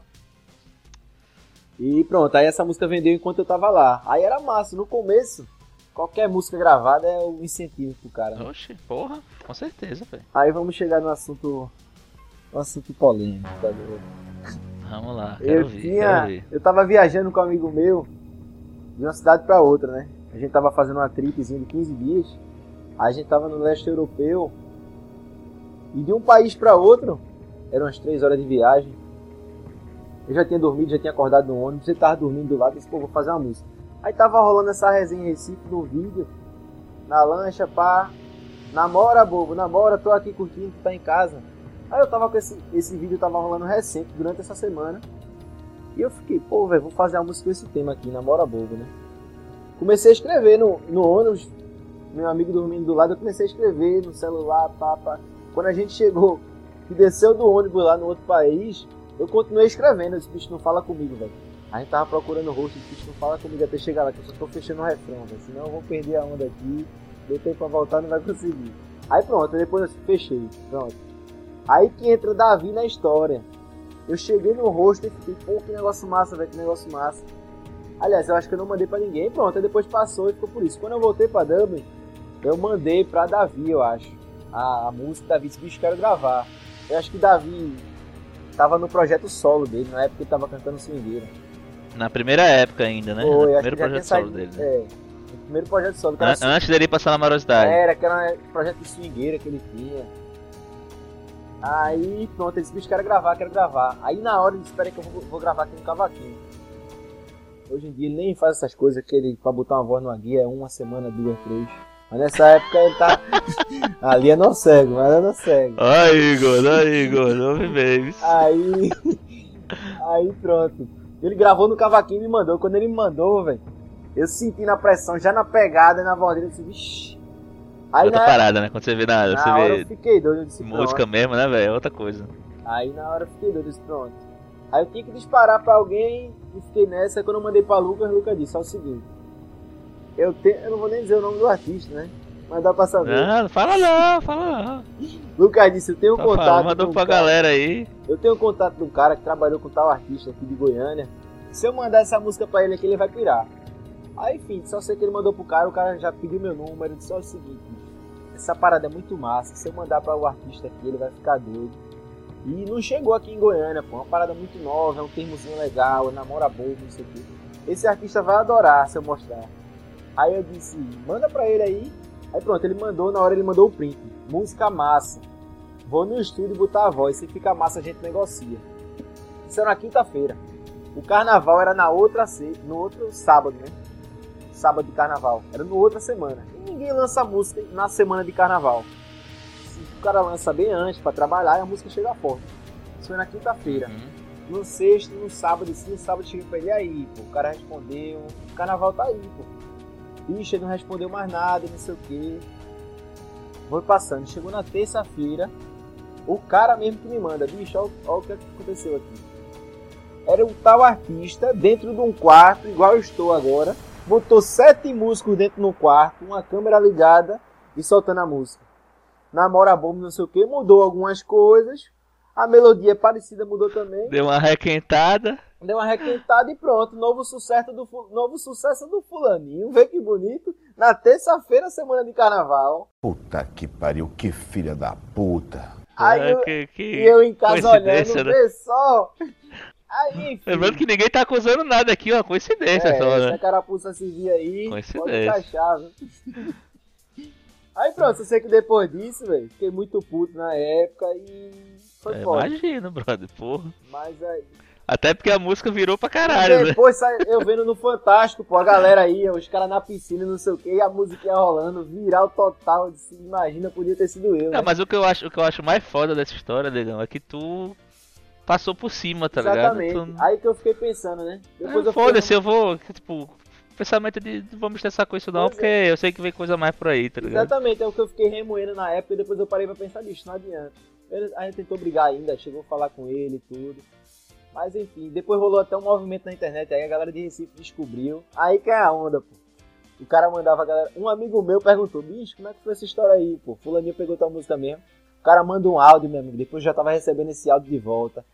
E pronto, aí essa música vendeu enquanto eu tava lá. Aí era massa, no começo, qualquer música gravada é um incentivo pro cara. né? Oxe, porra, com certeza, velho. Aí vamos chegar no assunto. No assunto polêmico, tá? Vamos lá, Eu ouvir, tinha. Eu tava viajando com um amigo meu de uma cidade pra outra, né? A gente tava fazendo uma tripzinha de 15 dias. Aí a gente tava no leste europeu. E de um país pra outro, eram umas 3 horas de viagem. Eu já tinha dormido, já tinha acordado no ônibus, ele tava dormindo do lado, disse, pô, vou fazer uma música. Aí tava rolando essa resenha em Recife no vídeo, na lancha, pá. Namora, bobo, namora, tô aqui curtindo, tu tá em casa. Aí eu tava com esse, esse vídeo tava rolando recente, durante essa semana. E eu fiquei, pô, velho, vou fazer uma música com esse tema aqui, namora bobo, né? Comecei a escrever no, no ônibus, meu amigo dormindo do lado, eu comecei a escrever no celular, pá, pá. Quando a gente chegou, que desceu do ônibus lá no outro país, eu continuei escrevendo, esse bicho não fala comigo, velho. A gente tava procurando o esse bicho não fala comigo até chegar lá, que eu só tô fechando o refrão, velho. Senão eu vou perder a onda aqui, deu tempo pra voltar, não vai conseguir. Aí pronto, depois eu fechei, pronto. Aí que entra Davi na história. Eu cheguei no rosto e fiquei, pô, que negócio massa, velho, que negócio massa. Aliás, eu acho que eu não mandei pra ninguém, pronto, aí depois passou e ficou por isso. Quando eu voltei pra Dublin, eu mandei pra Davi, eu acho. A, a música, Davi, esse bicho quero gravar. Eu acho que Davi tava no projeto solo dele, na época ele tava cantando swingueira. Na primeira época ainda, né? Foi, no acho primeiro projeto solo dele. né? É, o primeiro projeto solo. An- Antes dele passar na morosidade. Era, que era um projeto de swingueira que ele tinha. Aí, pronto, ele disse, bicho, quero gravar, quero gravar. Aí na hora ele disse, espera que eu vou, vou gravar aqui no cavaquinho. Hoje em dia ele nem faz essas coisas que ele, pra botar uma voz numa guia, é uma semana, duas, três. Mas nessa época ele tá. *laughs* Ali é no cego, mas é no cego. Ai, Igor, ai, Igor, ouve bem. Aí. Aí pronto. Ele gravou no cavaquinho e me mandou. Quando ele me mandou, velho, eu senti na pressão, já na pegada, na voz dele, eu disse, vixi. Aí Outra na, parada, né? Quando você vê na, na você hora vê eu fiquei doido, eu disse, música pronto. mesmo, né, velho? É outra coisa. Aí na hora eu fiquei doido, eu disse, pronto. Aí eu tinha que disparar pra alguém e fiquei nessa. Quando eu mandei pra Lucas, Lucas disse, é o seguinte. Eu, te... eu não vou nem dizer o nome do artista, né? Mas dá pra saber. Não, fala não, fala não. Lucas disse, eu tenho um Tá contato. falando, mandou um pra cara- galera aí. Eu tenho um contato de um cara que trabalhou com tal artista aqui de Goiânia. Se eu mandar essa música pra ele aqui, ele vai pirar. Aí, enfim, só sei que ele mandou pro cara, o cara já pediu meu número, disse "Olha, é o seguinte, essa parada é muito massa, se eu mandar para o artista aqui, ele vai ficar doido. E não chegou aqui em Goiânia, pô, é uma parada muito nova, é um termozinho legal, é namora bobo, não sei o quê. Esse artista vai adorar se eu mostrar. Aí eu disse, manda pra ele aí. Aí pronto, ele mandou, na hora ele mandou o print. Música massa. Vou no estúdio botar a voz, se fica massa a gente negocia. Isso era na quinta-feira. O carnaval era na outra no outro sábado, né? Sábado de carnaval. Era no outra semana. E ninguém lança música na semana de carnaval. Se o cara lança bem antes pra trabalhar, a música chega forte. Isso foi na quinta-feira. No sexto, no sábado, sim, no sábado cheguei pra ele "E aí, pô. O cara respondeu. O carnaval tá aí, pô. Ele não respondeu mais nada, não sei o quê. Foi passando. Chegou na terça-feira. O cara mesmo que me manda, bicho, olha, o que aconteceu aqui. Era um tal artista dentro de um quarto, igual eu estou agora. Botou sete músicos dentro de um quarto, uma câmera ligada e soltando a música. Namora bomba, não sei o que, mudou algumas coisas. A melodia é parecida, mudou também. Deu uma requentada. Deu uma requentada e pronto. Novo sucesso do, novo sucesso do fulaninho. Vê que bonito. Na terça-feira, semana de carnaval. Puta que pariu, que filha da puta. Aí Ah, eu, que- que e eu em casa olhando, né? vê só. Aí, enfim. Lembrando que ninguém tá acusando nada aqui, ó. Coincidência É, só, se a né? carapuça se vir aí, pode Coincidência. encaixar? Aí pronto, eu sei que depois disso, velho, fiquei muito puto na época e foi É, foda. imagina, brother, porra. Mas aí. Até porque a música virou pra caralho, né? depois sai- eu vendo no Fantástico, pô, a galera aí, os caras na piscina, não sei o que, e a música ia rolando, viral total. eu disse, imagina, podia ter sido eu. Né? mas o que eu acho, o que eu acho mais foda dessa história, Negão, é que tu passou por cima, tá Exatamente. ligado? Tu... Aí que eu fiquei pensando, né? Depois É, eu Foda-se, fiquei- eu vou, tipo, pensamento de não vamos estressar com isso não, Pois porque é. eu sei que vem coisa mais por aí, tá ligado? Exatamente, é o que eu fiquei remoendo na época e depois eu parei pra pensar nisso, não adianta. A gente tentou brigar ainda, chegou a falar com ele e tudo. Mas enfim, depois rolou até um movimento na internet, aí a galera de Recife descobriu. Aí que é a onda, pô. O cara mandava a galera. Um amigo meu perguntou, bicho, como é que foi essa história aí, pô? Fulaninho pegou tua música mesmo. O cara manda um áudio, meu amigo. Depois já tava recebendo esse áudio de volta.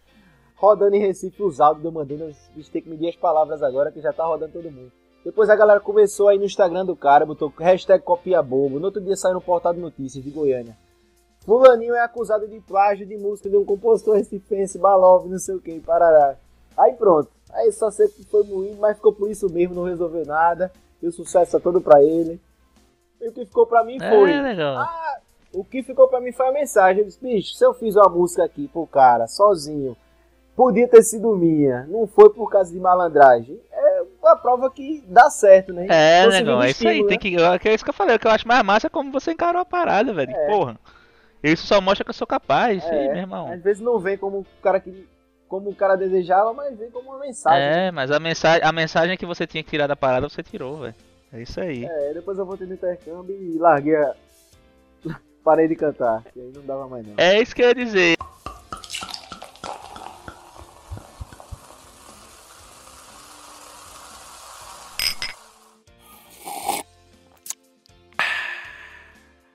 Rodando em Recife os áudios, eu. A gente tem que medir as palavras agora, que já tá rodando todo mundo. Depois a galera começou aí no Instagram do cara, botou hashtag copia bobo. No outro dia saiu no portal de notícias de Goiânia. Fulaninho é acusado de plágio de música de um compositor recifense, Balov, não sei o que, parará. Aí pronto. Aí só sei que foi moído, mas ficou por isso mesmo, não resolveu nada. E o sucesso é todo pra ele. E o que ficou pra mim foi. É, legal. Ah, o que ficou pra mim foi a mensagem. Eu disse, bicho, se eu fiz uma música aqui pro cara, sozinho, podia ter sido minha. Não foi por causa de malandragem. É uma prova que dá certo, né? É, negão, é isso aí, estímulo, tem né? que, que é isso que eu falei, o que eu acho mais massa é como você encarou a parada, velho, É. porra. Isso só mostra que eu sou capaz, É, meu irmão. Às vezes não vem como o cara que como o cara desejava, mas vem como uma mensagem. É, mas a mensagem, a mensagem que você tinha que tirar da parada, você tirou, velho. É isso aí. É, depois eu voltei no intercâmbio e larguei a... *laughs* Parei de cantar, que aí não dava mais não. É isso que eu ia dizer.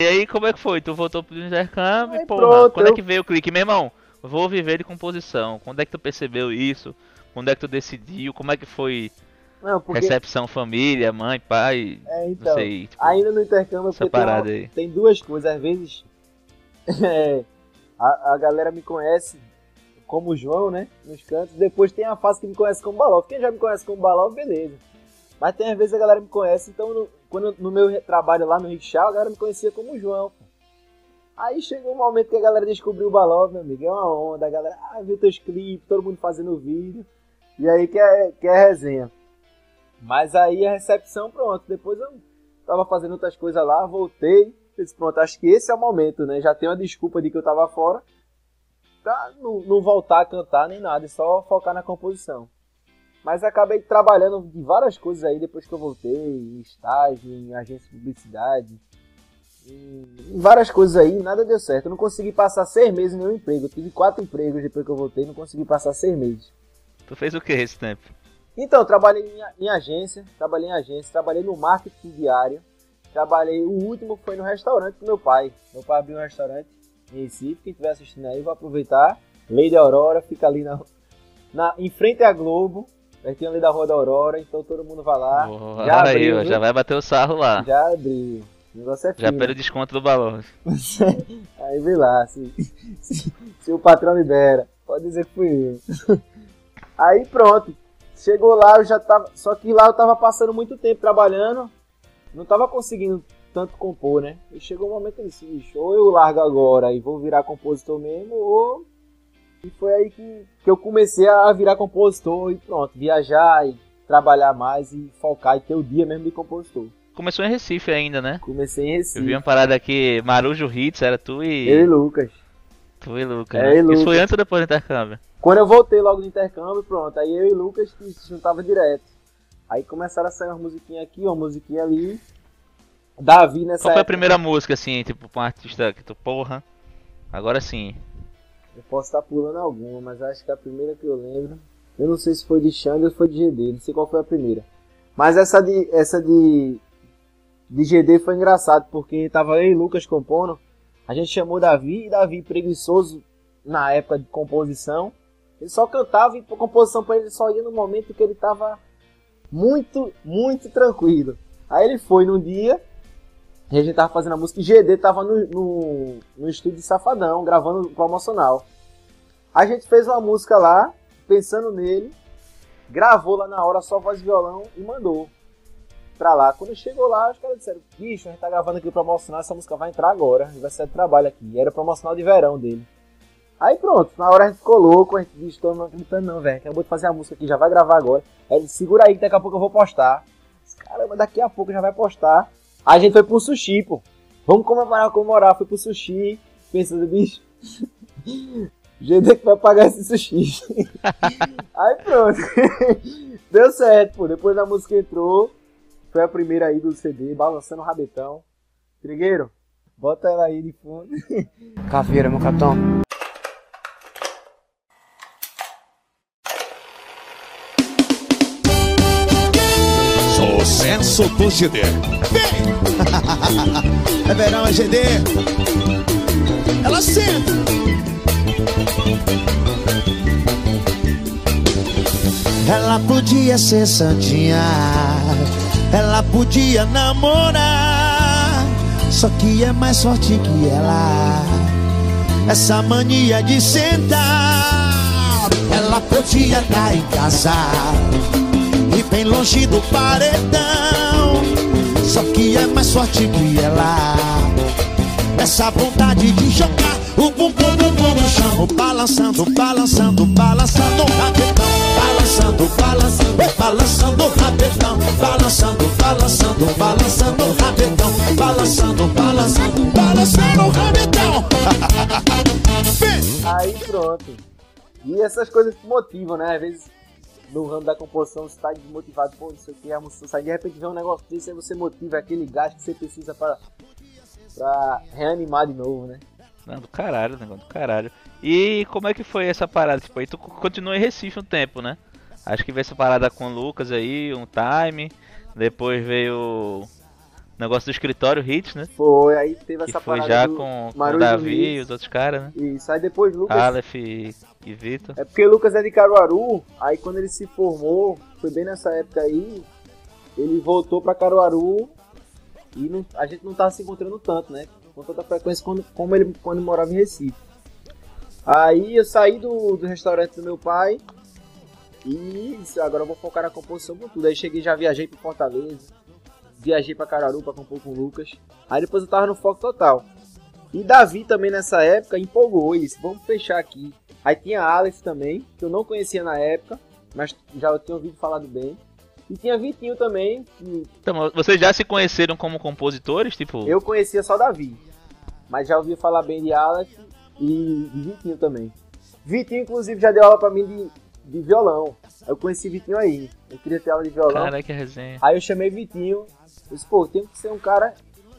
Aí, como é que foi? Tu voltou pro intercâmbio, Aí, porra. pronto, quando é eu- que veio o clique? Meu irmão, vou viver de composição. Quando é que tu percebeu isso? Quando é que tu decidiu? Como é que foi Não, porque recepção família, mãe, pai? é, então, não sei. tipo, ainda no intercâmbio essa porque tem, uma- parada aí. tem duas coisas, às vezes *laughs* é, a, a galera me conhece como João, né, nos cantos, depois tem a fase que me conhece como Balov. Quem já me conhece como Balov, beleza. Mas tem às vezes a galera me conhece, então quando no meu trabalho lá no Rickshaw, a galera me conhecia como João. Aí chegou um momento que a galera descobriu o Balov, meu amigo, é uma onda, a galera ah, viu teus clipes, todo mundo fazendo vídeo, e aí que é, que é resenha. Mas aí a recepção, pronto, depois eu tava fazendo outras coisas lá, voltei, disse, pronto, acho que esse é o momento, né, já tenho a desculpa de que eu tava fora, pra não, não voltar a cantar nem nada, só focar na composição. Mas acabei trabalhando de várias coisas aí depois que eu voltei, em estágio, em agência de publicidade, em várias coisas aí, nada deu certo. Eu não consegui passar seis meses em nenhum emprego. Eu tive quatro empregos depois que eu voltei, não consegui passar seis meses. Tu fez o que esse tempo? Então, eu trabalhei em, em agência, trabalhei em agência, trabalhei no marketing diário, trabalhei, o último foi no restaurante com meu pai. Meu pai abriu um restaurante em Recife, quem estiver assistindo aí, vou aproveitar. Lei da Aurora, fica ali na, na, em frente à Globo, pertinho ali da Rua da Aurora, então todo mundo vai lá. Porra, já aí, abriu, ó, viu? já vai bater o sarro lá. Já abriu. O negócio é Já fino. pelo desconto do balão. *laughs* Aí vê lá, se, se, se o patrão libera. Pode dizer que fui eu. *laughs* Aí pronto. Chegou lá, eu já tava. Só que lá eu tava passando muito tempo trabalhando. Não tava conseguindo tanto compor, né? E chegou um momento que eu disse, "Bicho, ou eu largo agora e vou virar compositor mesmo, ou. E foi aí que, que eu comecei a virar compositor e pronto, viajar e trabalhar mais e focar e ter o dia mesmo de compositor. Começou em Recife ainda, né? Comecei em Eu Recife. vi uma parada aqui, Marujo Hits, era tu e. Eu e Lucas. Tu e Lucas. É, né? e Lucas. Isso foi antes ou depois do intercâmbio? Quando eu voltei logo do intercâmbio, pronto, aí eu e Lucas se juntava direto. Aí começaram a sair uma musiquinha aqui, uma musiquinha ali. Davi nessa Qual foi a época- primeira música, assim, tipo, pra um artista que tu, porra? Agora sim. Eu posso estar pulando alguma, mas acho que a primeira que eu lembro. Eu não sei se foi de Xande ou foi de GD, não sei qual foi a primeira. Mas essa de. essa de. De GD foi engraçado, porque tava eu e Lucas compondo. A gente chamou Davi e Davi preguiçoso na época de composição. Ele só cantava e a composição para ele só ia no momento que ele tava muito, muito tranquilo. Aí ele foi num dia e a gente tava fazendo a música e GD tava no, no, no estúdio Safadão, gravando promocional. A gente fez uma música lá, pensando nele, gravou lá na hora só voz e violão e mandou pra lá. Quando chegou lá, os caras disseram, bicho, a gente tá gravando aqui o promocional, essa música vai entrar agora, vai ser de trabalho aqui. E era o promocional de verão dele. Aí pronto, na hora a gente ficou louco, a gente disse, tô não acreditando não, velho, acabou de fazer a música aqui, já vai gravar agora. Aí ele, segura aí que daqui a pouco eu vou postar. Caramba, daqui a pouco já vai postar. A gente foi pro sushi, pô. Vamos comemorar, comemorar, foi pro sushi, pensando, bicho, *laughs* jeito é que vai pagar esse sushi. *laughs* aí pronto, *laughs* deu certo, pô, depois a música entrou, foi a primeira aí do CD, balançando o rabetão. Trigueiro, bota ela aí de fundo. Caveira, meu capitão. Sucesso do GD. Vem! *laughs* é verão, é GD. Ela senta. Ela podia ser santinha, ela podia namorar, só que é mais forte que ela. Essa mania de sentar, ela podia estar em casa bem longe do paredão, só que é mais forte que ela. Essa vontade de jogar o bumbum bumbum no chão, balançando, balançando, balançando o rabetão, balançando, balançando, balançando o rabetão, balançando, balançando, balançando o rabetão, balançando, balançando, balançando o rabetão. *laughs* Aí pronto. E essas coisas que motivam, né? Às vezes no ramo da composição você tá desmotivado, pô, não sei o que, a música sai, de repente vem um negócio desse, aí você motiva aquele gás que você precisa para pra reanimar de novo, né? Não, do caralho, negócio do caralho. E como é que foi essa parada? Tipo, aí tu continua em Recife um tempo, né? Acho que veio essa parada com o Lucas aí, um time. Depois veio negócio do escritório Hits, né? Foi, aí teve Que essa foi parada já com, com o Davi e os outros caras, né? Isso, aí depois Lucas. Aleph e, e Vitor. É porque Lucas é de Caruaru, aí quando ele se formou, foi bem nessa época aí, ele voltou pra Caruaru e não- a gente não tava se encontrando tanto, né? Com tanta frequência quando, como ele quando morava em Recife. Aí eu saí do, do restaurante do meu pai e agora eu vou focar na composição com tudo. Aí cheguei, já viajei pro Fortaleza, viajei pra Caruaru pra compor com o Lucas. Aí depois eu tava no foco total. E Davi também nessa época empolgou e disse, vamos fechar aqui. Aí tinha Alex também, que eu não conhecia na época, mas já tinha ouvido falar do bem. E tinha Vitinho também, que Então, vocês já se conheceram como compositores? Tipo, eu conhecia só Davi. Mas já ouvi falar bem de Alex e de Vitinho também. Vitinho, inclusive, já deu aula pra mim de, de violão. Eu conheci Vitinho aí. Eu queria ter aula de violão. Caralho, que resenha. Aí eu chamei Vitinho. Eu disse, pô, tem que ser um cara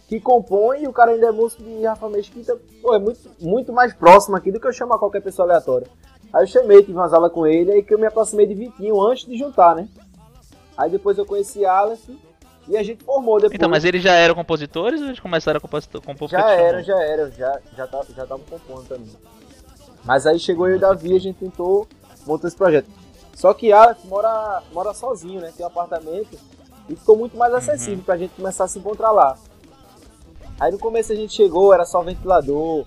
que compõe e o cara ainda é músico de Rafa Mesquita. Pô, é muito, muito mais próximo aqui do que eu chamar qualquer pessoa aleatória. Aí eu chamei, tive umas aulas com ele, aí que eu me aproximei de Vitinho antes de juntar, né? Aí depois eu conheci Aleph e a gente formou depois. Então, mas eles já eram compositores ou eles começaram a compositor, compor Já tu chamou? era, já era, já, já, tava, já tava compondo também. Mas aí chegou eu e o Davi, a gente tentou montar esse projeto. Só que Alex mora, mora sozinho, né? Tem um apartamento e ficou muito mais acessível pra gente começar a se encontrar lá. Aí no começo a gente chegou, era só ventilador,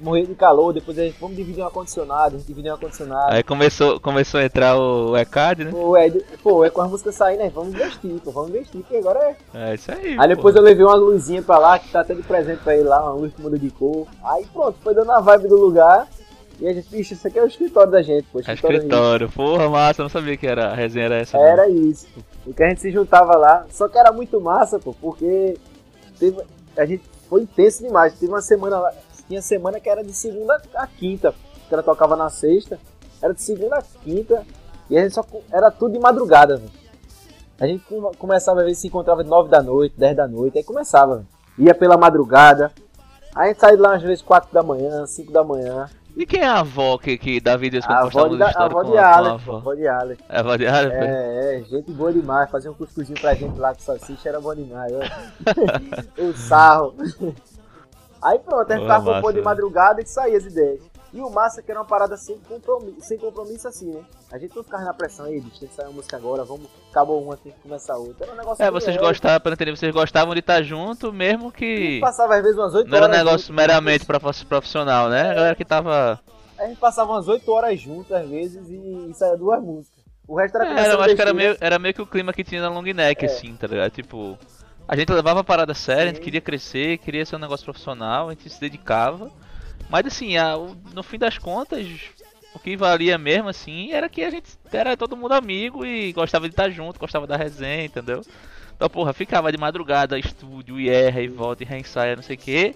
morrer de calor, depois a gente, vamos dividir um ar-condicionado, a gente dividiu um ar-condicionado. Aí começou, começou a entrar o ECAD, né? Pô, é, pô, é com as músicas saindo, né? Vamos investir, pô, vamos investir, porque agora é. É isso aí. Aí depois pô. eu levei uma luzinha pra lá, que tá até de presente pra ele lá, uma luz que muda de cor. Aí pronto, foi dando a vibe do lugar. E a gente, bicho, isso aqui é o escritório da gente, pô. É Escritório escritório. Porra, massa, eu não sabia que era, a resenha era essa. não. Era isso, pô. O que a gente se juntava lá. Só que era muito massa, pô, porque teve, a gente foi intenso demais. Teve uma semana lá, tinha semana que era de segunda a quinta. Que ela tocava na sexta. Era de segunda a quinta. E a gente só. Era tudo de madrugada, velho. A gente come- começava a ver se encontrava de 9 da noite, 10 da noite, aí começava. Ia pela madrugada. Aí a gente saía lá às vezes 4 da manhã, 5 da manhã. E quem é a avó que, que dá vídeos A avó de, a avó de Alex, a avó de Alex. É a avó de Alex? É, é, gente boa demais. Fazer um cuscuzinho pra gente lá com salsicha era bom demais. o *laughs* sarro. Aí pronto, a gente tava de madrugada e saía as ideias. E o massa que era uma parada sem compromisso, sem compromisso assim, né? A gente não ficava na pressão, aí, bicho, tem que sair uma música agora, vamos, acabou uma, tem que começar outra. Era um negócio É, vocês gostavam, pra entender, vocês gostavam de estar junto, mesmo que. Passava às vezes umas 8 Não era um horas. negócio junto. meramente prof- profissional, né? A galera que tava. A gente passava umas 8 horas juntos, às vezes, e, e saía duas músicas. O resto era É, eu acho que era meio, era meio que o clima que tinha na long neck, É. assim, tá ligado? Tipo, a gente levava a parada séria, a gente queria crescer, queria ser um negócio profissional, a gente se dedicava. Mas assim, a- no fim das contas, o que valia mesmo, assim, era que a gente era todo mundo amigo e gostava de estar junto, gostava da resenha, entendeu? Então, porra, ficava de madrugada, estúdio, e erra, e volta, e reensaia, não sei o que.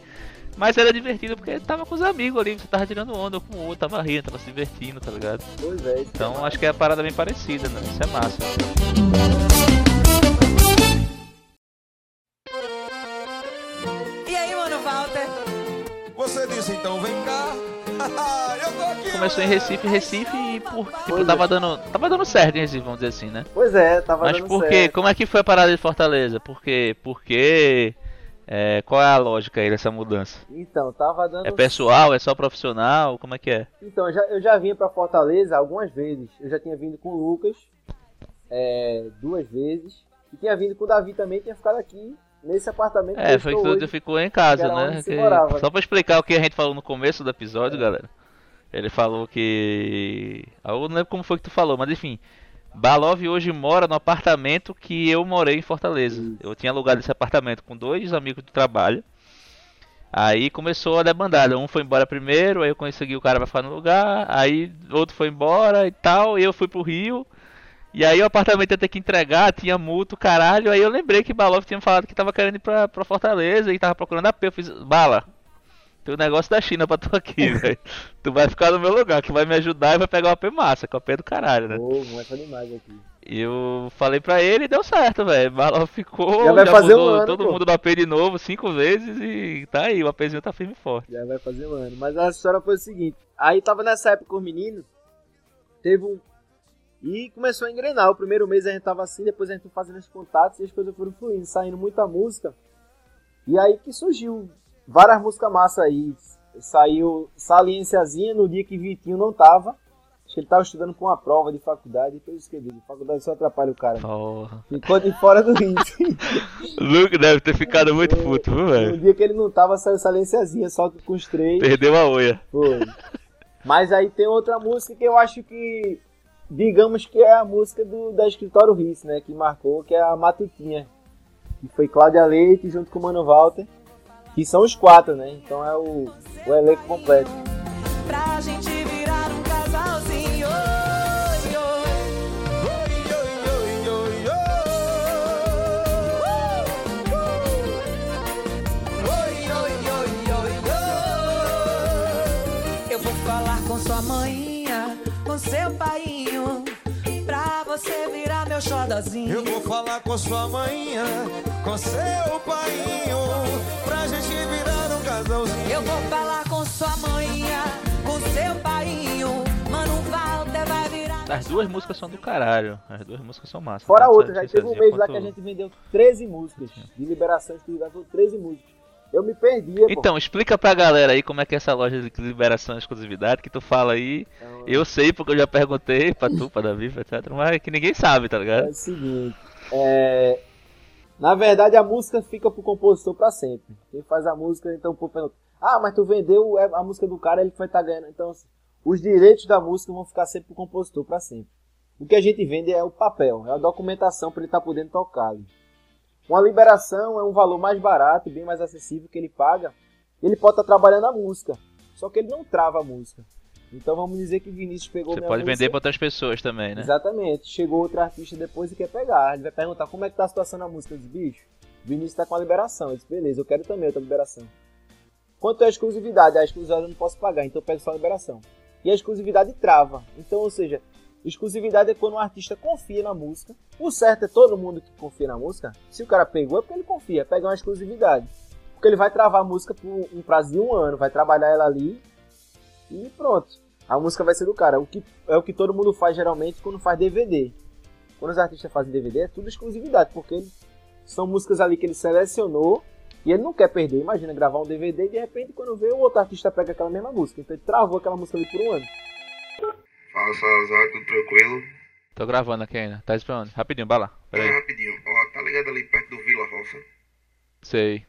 Mas era divertido porque tava com os amigos ali, você tava tirando onda com o outro, tava rindo, tava se divertindo, tá ligado? Pois é, isso Então acho que é a parada bem parecida, né? Isso é massa. Você disse então, vem cá. *laughs* eu tô aqui. Começou em Recife, Recife e por, tipo, Pois é. tava dando, tava dando certo em Recife, vamos dizer assim, né? Pois é, tava Mas dando por quê? certo. Como é que foi a parada de Fortaleza? Por quê? Por quê? É, qual é a lógica aí dessa mudança? Então, tava dando É pessoal? É só profissional? Como é que é? Então, já, eu já vinha pra Fortaleza algumas vezes. Eu já tinha vindo com o Lucas é, duas vezes. E tinha vindo com o Davi também, tinha ficado aqui nesse apartamento. É, eu foi que tu hoje. ficou em casa, que né? Que-. Só pra explicar o que a gente falou no começo do episódio, galera. Ele falou que. Ah, Eu não lembro como foi que tu falou, mas enfim. Balov hoje mora no apartamento que eu morei em Fortaleza. Eu tinha alugado esse apartamento com dois amigos do trabalho. Aí começou a debandada. Um foi embora primeiro, aí eu consegui o cara pra ficar no lugar. Aí outro foi embora e tal. E eu fui pro Rio. E aí o apartamento ia ter que entregar, tinha multa, caralho. Aí eu lembrei que Balov tinha falado que tava querendo ir pra, pra Fortaleza e tava procurando AP. Eu fiz, Bala, tem um negócio da China pra tu aqui, *laughs* velho. Tu vai ficar no meu lugar, que vai me ajudar e vai pegar o AP massa, que é o AP do caralho, né? Pô, é pra demais aqui. Eu falei pra ele e deu certo, velho. Balov ficou, Já vai fazer um ano, todo pô. mundo do AP de novo cinco vezes e tá aí, o APzinho tá firme e forte. Já vai fazer um ano. Mas a história foi o seguinte: aí tava nessa época com os meninos, teve um. E começou a engrenar. O primeiro mês a gente tava assim, depois a gente foi fazendo os contatos e as coisas foram fluindo, saindo muita música. E aí que surgiu várias músicas massa aí. Saiu Saliênciazinha no dia que Vitinho não tava. Acho que ele tava estudando pra uma prova de faculdade e eu digo. Faculdade só atrapalha o cara. Porra. Ficou de fora do ritmo. Luke *laughs* deve ter ficado muito puto, viu, no velho? dia que ele não tava, saiu Saliênciazinha, só que com os três. Perdeu a oia. Foi. Mas aí tem outra música que eu acho que, digamos que é a música do, da Escritório Riss, né? Que marcou, que é a Matutinha. Que foi Cláudia Leite junto com o Mano Walter. Que são os quatro, né? Então é o, o elenco completo. Pra gente virar um casalzinho. Eu vou falar com sua manhinha, com seu painho, pra você virar meu xodozinho. Eu vou falar com sua manhinha, com seu painho, pra gente virar um casalzinho. Eu vou falar com sua manhinha, com seu painho, mano Walter vai virar. As duas músicas são do caralho. As duas músicas são massas. Fora outras, já teve um mês lá que a gente vendeu 13 músicas. De liberação exclusiva, foram 13 músicas. Eu me perdia, pô. Então, explica pra galera aí como é que é essa loja de liberação e exclusividade que tu fala aí. Então, Eu sei porque eu já perguntei pra tu, pra Davi, etc. Mas é que ninguém sabe, tá É ligado? o seguinte, é... Na verdade, a música fica pro compositor pra sempre. Quem faz a música, então, pô, pergunta, ah, mas tu vendeu a música do cara, ele vai estar ganhando. Então, assim, os direitos da música vão ficar sempre pro compositor pra sempre. O que a gente vende é o papel, é a documentação para ele estar podendo tocar. Uma liberação é um valor mais barato, bem mais acessível que ele paga. Ele pode estar trabalhando a música, só que ele não trava a música. Então vamos dizer que Vinícius pegou Você pode música, vender pra outras pessoas também, né? Exatamente. Chegou outro artista depois e quer pegar. Ele vai perguntar como é que tá a situação na música. Eu disse, bicho, Vinícius tá com a liberação. Eu disse, beleza, eu quero também outra liberação. Quanto à exclusividade, a exclusividade eu não posso pagar, então eu pego só a liberação. E a exclusividade trava. Então, ou seja, exclusividade é quando um artista confia na música. O certo é todo mundo que confia na música. Se o cara pegou, é porque ele confia. Pega uma exclusividade. Porque ele vai travar a música por um prazo de um ano, vai trabalhar ela ali e pronto. A música vai ser do cara. O que, é o que todo mundo faz geralmente quando faz DVD. Quando os artistas fazem DVD é tudo exclusividade, porque são músicas ali que ele selecionou e ele não quer perder. Imagina gravar um DVD e de repente quando vê o outro artista pega aquela mesma música. Então ele travou aquela música ali por um ano. Fala Salazar, tudo tranquilo? Tô gravando aqui ainda. Tá esperando. Rapidinho, lá. Pera Ah, aí. rapidinho. Ó, tá ligado ali perto do Vila Roça? Sei.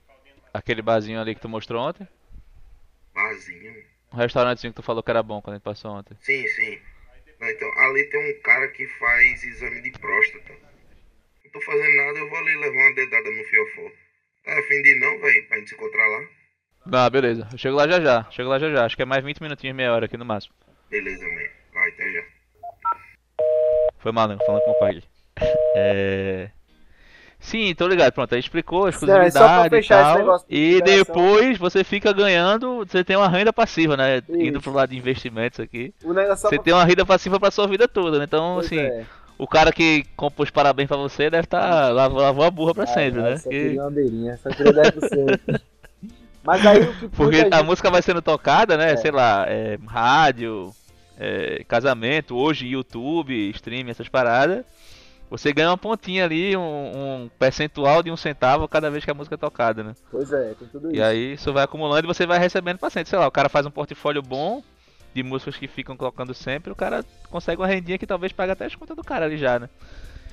Aquele barzinho ali que tu mostrou ontem? Barzinho. Um restaurantezinho que tu falou que era bom quando a gente passou ontem. Sim, sim. Não, então, ali tem um cara que faz exame de próstata. Não tô fazendo nada, eu vou ali levar uma dedada no fiofó. Tá afim de ir não, velho? Pra gente se encontrar lá? Ah, beleza. Eu chego lá já já. Chego lá já já. Acho que é mais 20 minutinhos, meia hora aqui no máximo. Beleza, man. Vai, até já. Foi mal, né? Falando com o pai. *laughs* É... Sim, tô ligado. Pronto, aí explicou a é exclusividade só pra e tal. E depois você fica ganhando, você tem uma renda passiva, né? Indo Isso. pro lado de investimentos aqui. Só Você pra- tem uma renda passiva pra sua vida toda, né? Então, Pois assim, é. o cara que compôs parabéns pra você deve estar lavou, lavou a burra pra sempre, Ah, né? Só Que- queria uma beirinha, só queria 10%. Mas aí o que Porque a gente- música vai sendo tocada, né? É. Sei lá, é, rádio, é, casamento, hoje YouTube, streaming, essas paradas. Você ganha uma pontinha ali, um, um percentual de um centavo cada vez que a música é tocada, né? Pois é, tem tudo E isso. aí isso vai acumulando e você vai recebendo paciente. Sei lá, o cara faz um portfólio bom de músicas que ficam colocando sempre, o cara consegue uma rendinha que talvez pague até as contas do cara ali já, né?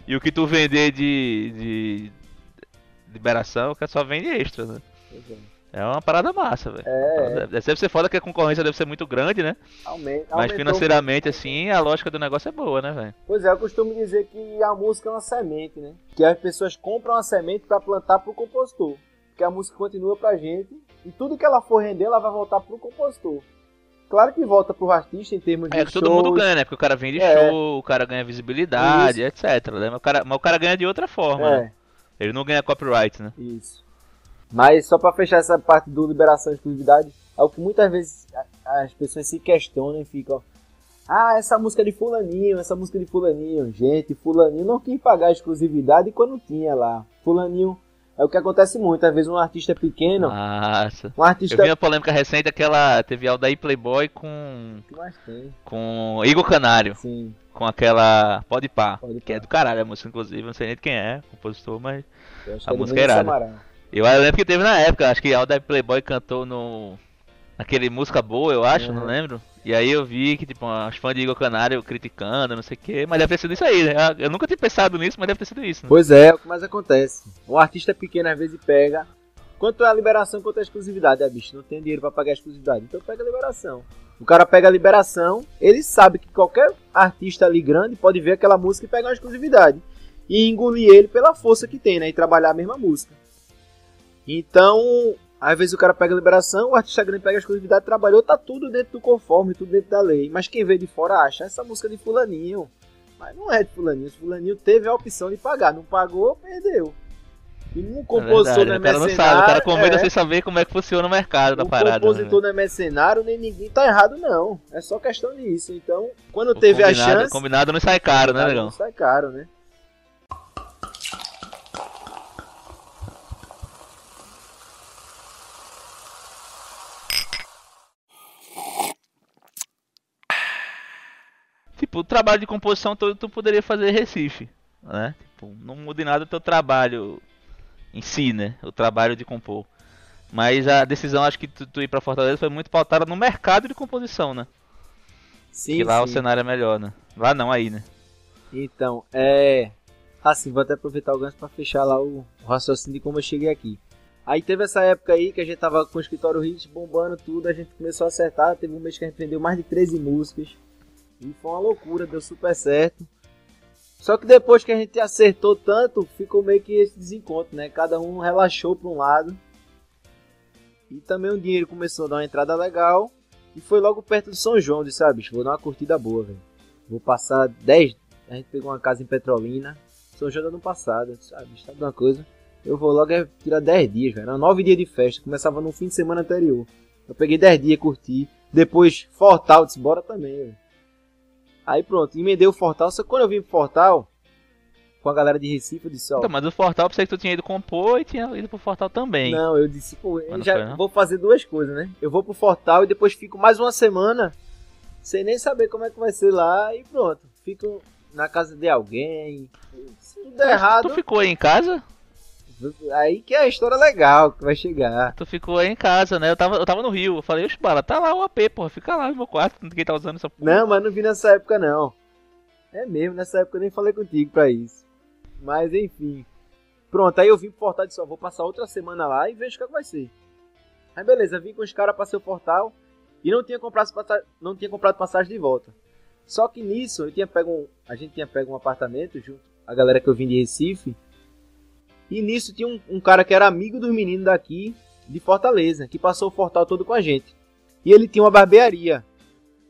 E o que tu vender de, de liberação, o cara só vende extra, né? Pois é. É uma parada massa, velho. É, Deve ser foda que a concorrência deve ser muito grande, né? Aumen- Mas financeiramente, assim, a lógica do negócio é boa, né, velho? Pois é, eu costumo dizer que a música é uma semente, né? Que as pessoas compram a semente pra plantar pro compositor. Porque a música continua pra gente e tudo que ela for render, ela vai voltar pro compositor. Claro que volta pro artista em termos de É que todo shows. mundo ganha, né? Porque o cara vende É. show, o cara ganha visibilidade, etc. Né? Mas, o cara, mas o cara ganha de outra forma, É. né? Ele não ganha copyright, né? Isso. Mas só pra fechar essa parte do liberação e exclusividade, é o que muitas vezes as pessoas se questionam e ficam. Ah, essa música é de fulaninho, essa música é de fulaninho. Gente, fulaninho não quis pagar a exclusividade quando tinha lá. Fulaninho é o que acontece muito. Às vezes um artista pequeno, Massa. um artista... Eu vi uma polêmica recente, aquela. Teve Aldair Playboy com. que mais tem? com Igor Canário. Sim. Com aquela Pode Pá. Pode Que é do caralho a música, inclusive. Não sei nem de quem é, compositor, mas. Eu acho que A é música é irada. Amaral. Eu, lembro que teve na época, acho que Aldair Playboy cantou no. Naquele música boa, eu acho, não Uhum. lembro. E aí eu vi que, tipo, as fãs de Igor Canário criticando, não sei o que, mas deve ter sido isso aí, né? Eu nunca tinha pensado nisso, mas deve ter sido isso, né? Pois é, é o que mais acontece. Um artista pequeno às vezes pega. Quanto é a liberação, quanto é a exclusividade? É, bicho, não tem dinheiro pra pagar a exclusividade. Então pega a liberação. O cara pega a liberação, ele sabe que qualquer artista ali grande pode ver aquela música e pegar uma exclusividade. E engolir ele pela força que tem, né? E trabalhar a mesma música. Então, às vezes o cara pega a liberação, o artista grande pega a exclusividade, trabalhou, tá tudo dentro do conforme, tudo dentro da lei. Mas quem vê de fora acha essa música de fulaninho. Mas não é de fulaninho. Fulaninho teve a opção de pagar. Não pagou, perdeu. E um É compositor verdade, não é o cara não mercenário. sabe, o cara convida é, sem saber como é que funciona o mercado da o parada. né, compositor não é mercenário, nem ninguém tá errado, não. É só questão disso. Então, quando O teve a chance. Combinado não sai caro, né, Não negão? sai caro, né? Tipo, o trabalho de composição todo tu poderia fazer em Recife, né? Tipo, não muda em nada o teu trabalho em si, né? O trabalho de compor. Mas a decisão, acho que tu, tu ir pra Fortaleza foi muito pautada no mercado de composição, né? Sim, que lá o sim. cenário é melhor, né? Lá não, aí, né? Então, é. Assim, vou até aproveitar o gancho pra fechar lá o o raciocínio de como eu cheguei aqui. Aí teve essa época aí que a gente tava com o escritório Hits bombando tudo, a gente começou a acertar. Teve um mês que a gente vendeu mais de 13 músicas. E foi uma loucura, deu super certo. Só que depois que a gente acertou tanto, ficou meio que esse desencontro, né? Cada um relaxou pra um lado. E também o dinheiro começou a dar uma entrada legal. E foi logo perto do São João, disse, ah, vou dar uma curtida boa, velho. Vou passar 10. A gente pegou uma casa em Petrolina. São João do ano passado. Sabe, sabe de uma coisa? Eu vou logo é tirar 10 dias, velho. Eram 9 dias de festa. Começava no fim de semana anterior. Eu peguei 10 dias, curti. Depois, Fortal, disse, bora também, velho. Aí pronto, emendei o Fortal. Só que quando eu vim pro Fortal, com a galera de Recife, eu disse, ó. Então, mas o Fortal, pensei que tu tinha ido compor e tinha ido pro Fortal também. Não, eu disse, pô, eu já foi, vou fazer duas coisas, né? Eu vou pro Fortal e depois fico mais uma semana sem nem saber como é que vai ser lá e pronto. Fico na casa de alguém. Se tudo der errado, Tu ficou aí em casa? Aí que é a história legal que vai chegar. Tu ficou aí em casa, né? Eu tava, eu tava no Rio. Eu falei, oxe, bala, tá lá o AP, porra. Fica lá no meu quarto. Ninguém tá usando essa porra. Não, mas não vi nessa época não. É mesmo, nessa época eu nem falei contigo pra isso. Mas enfim. Pronto, aí eu vim pro Fortal e disse, ó, vou passar outra semana lá e vejo o que, é que vai ser. Aí beleza, vim com os caras, passei o Portal. E não tinha comprado, não tinha comprado passagem de volta. Só que nisso, eu tinha pego um, a gente tinha pego um apartamento junto, a galera que eu vim de Recife. E nisso tinha um, um cara que era amigo dos meninos daqui, de Fortaleza, que passou o Fortal todo com a gente. E ele tinha uma barbearia.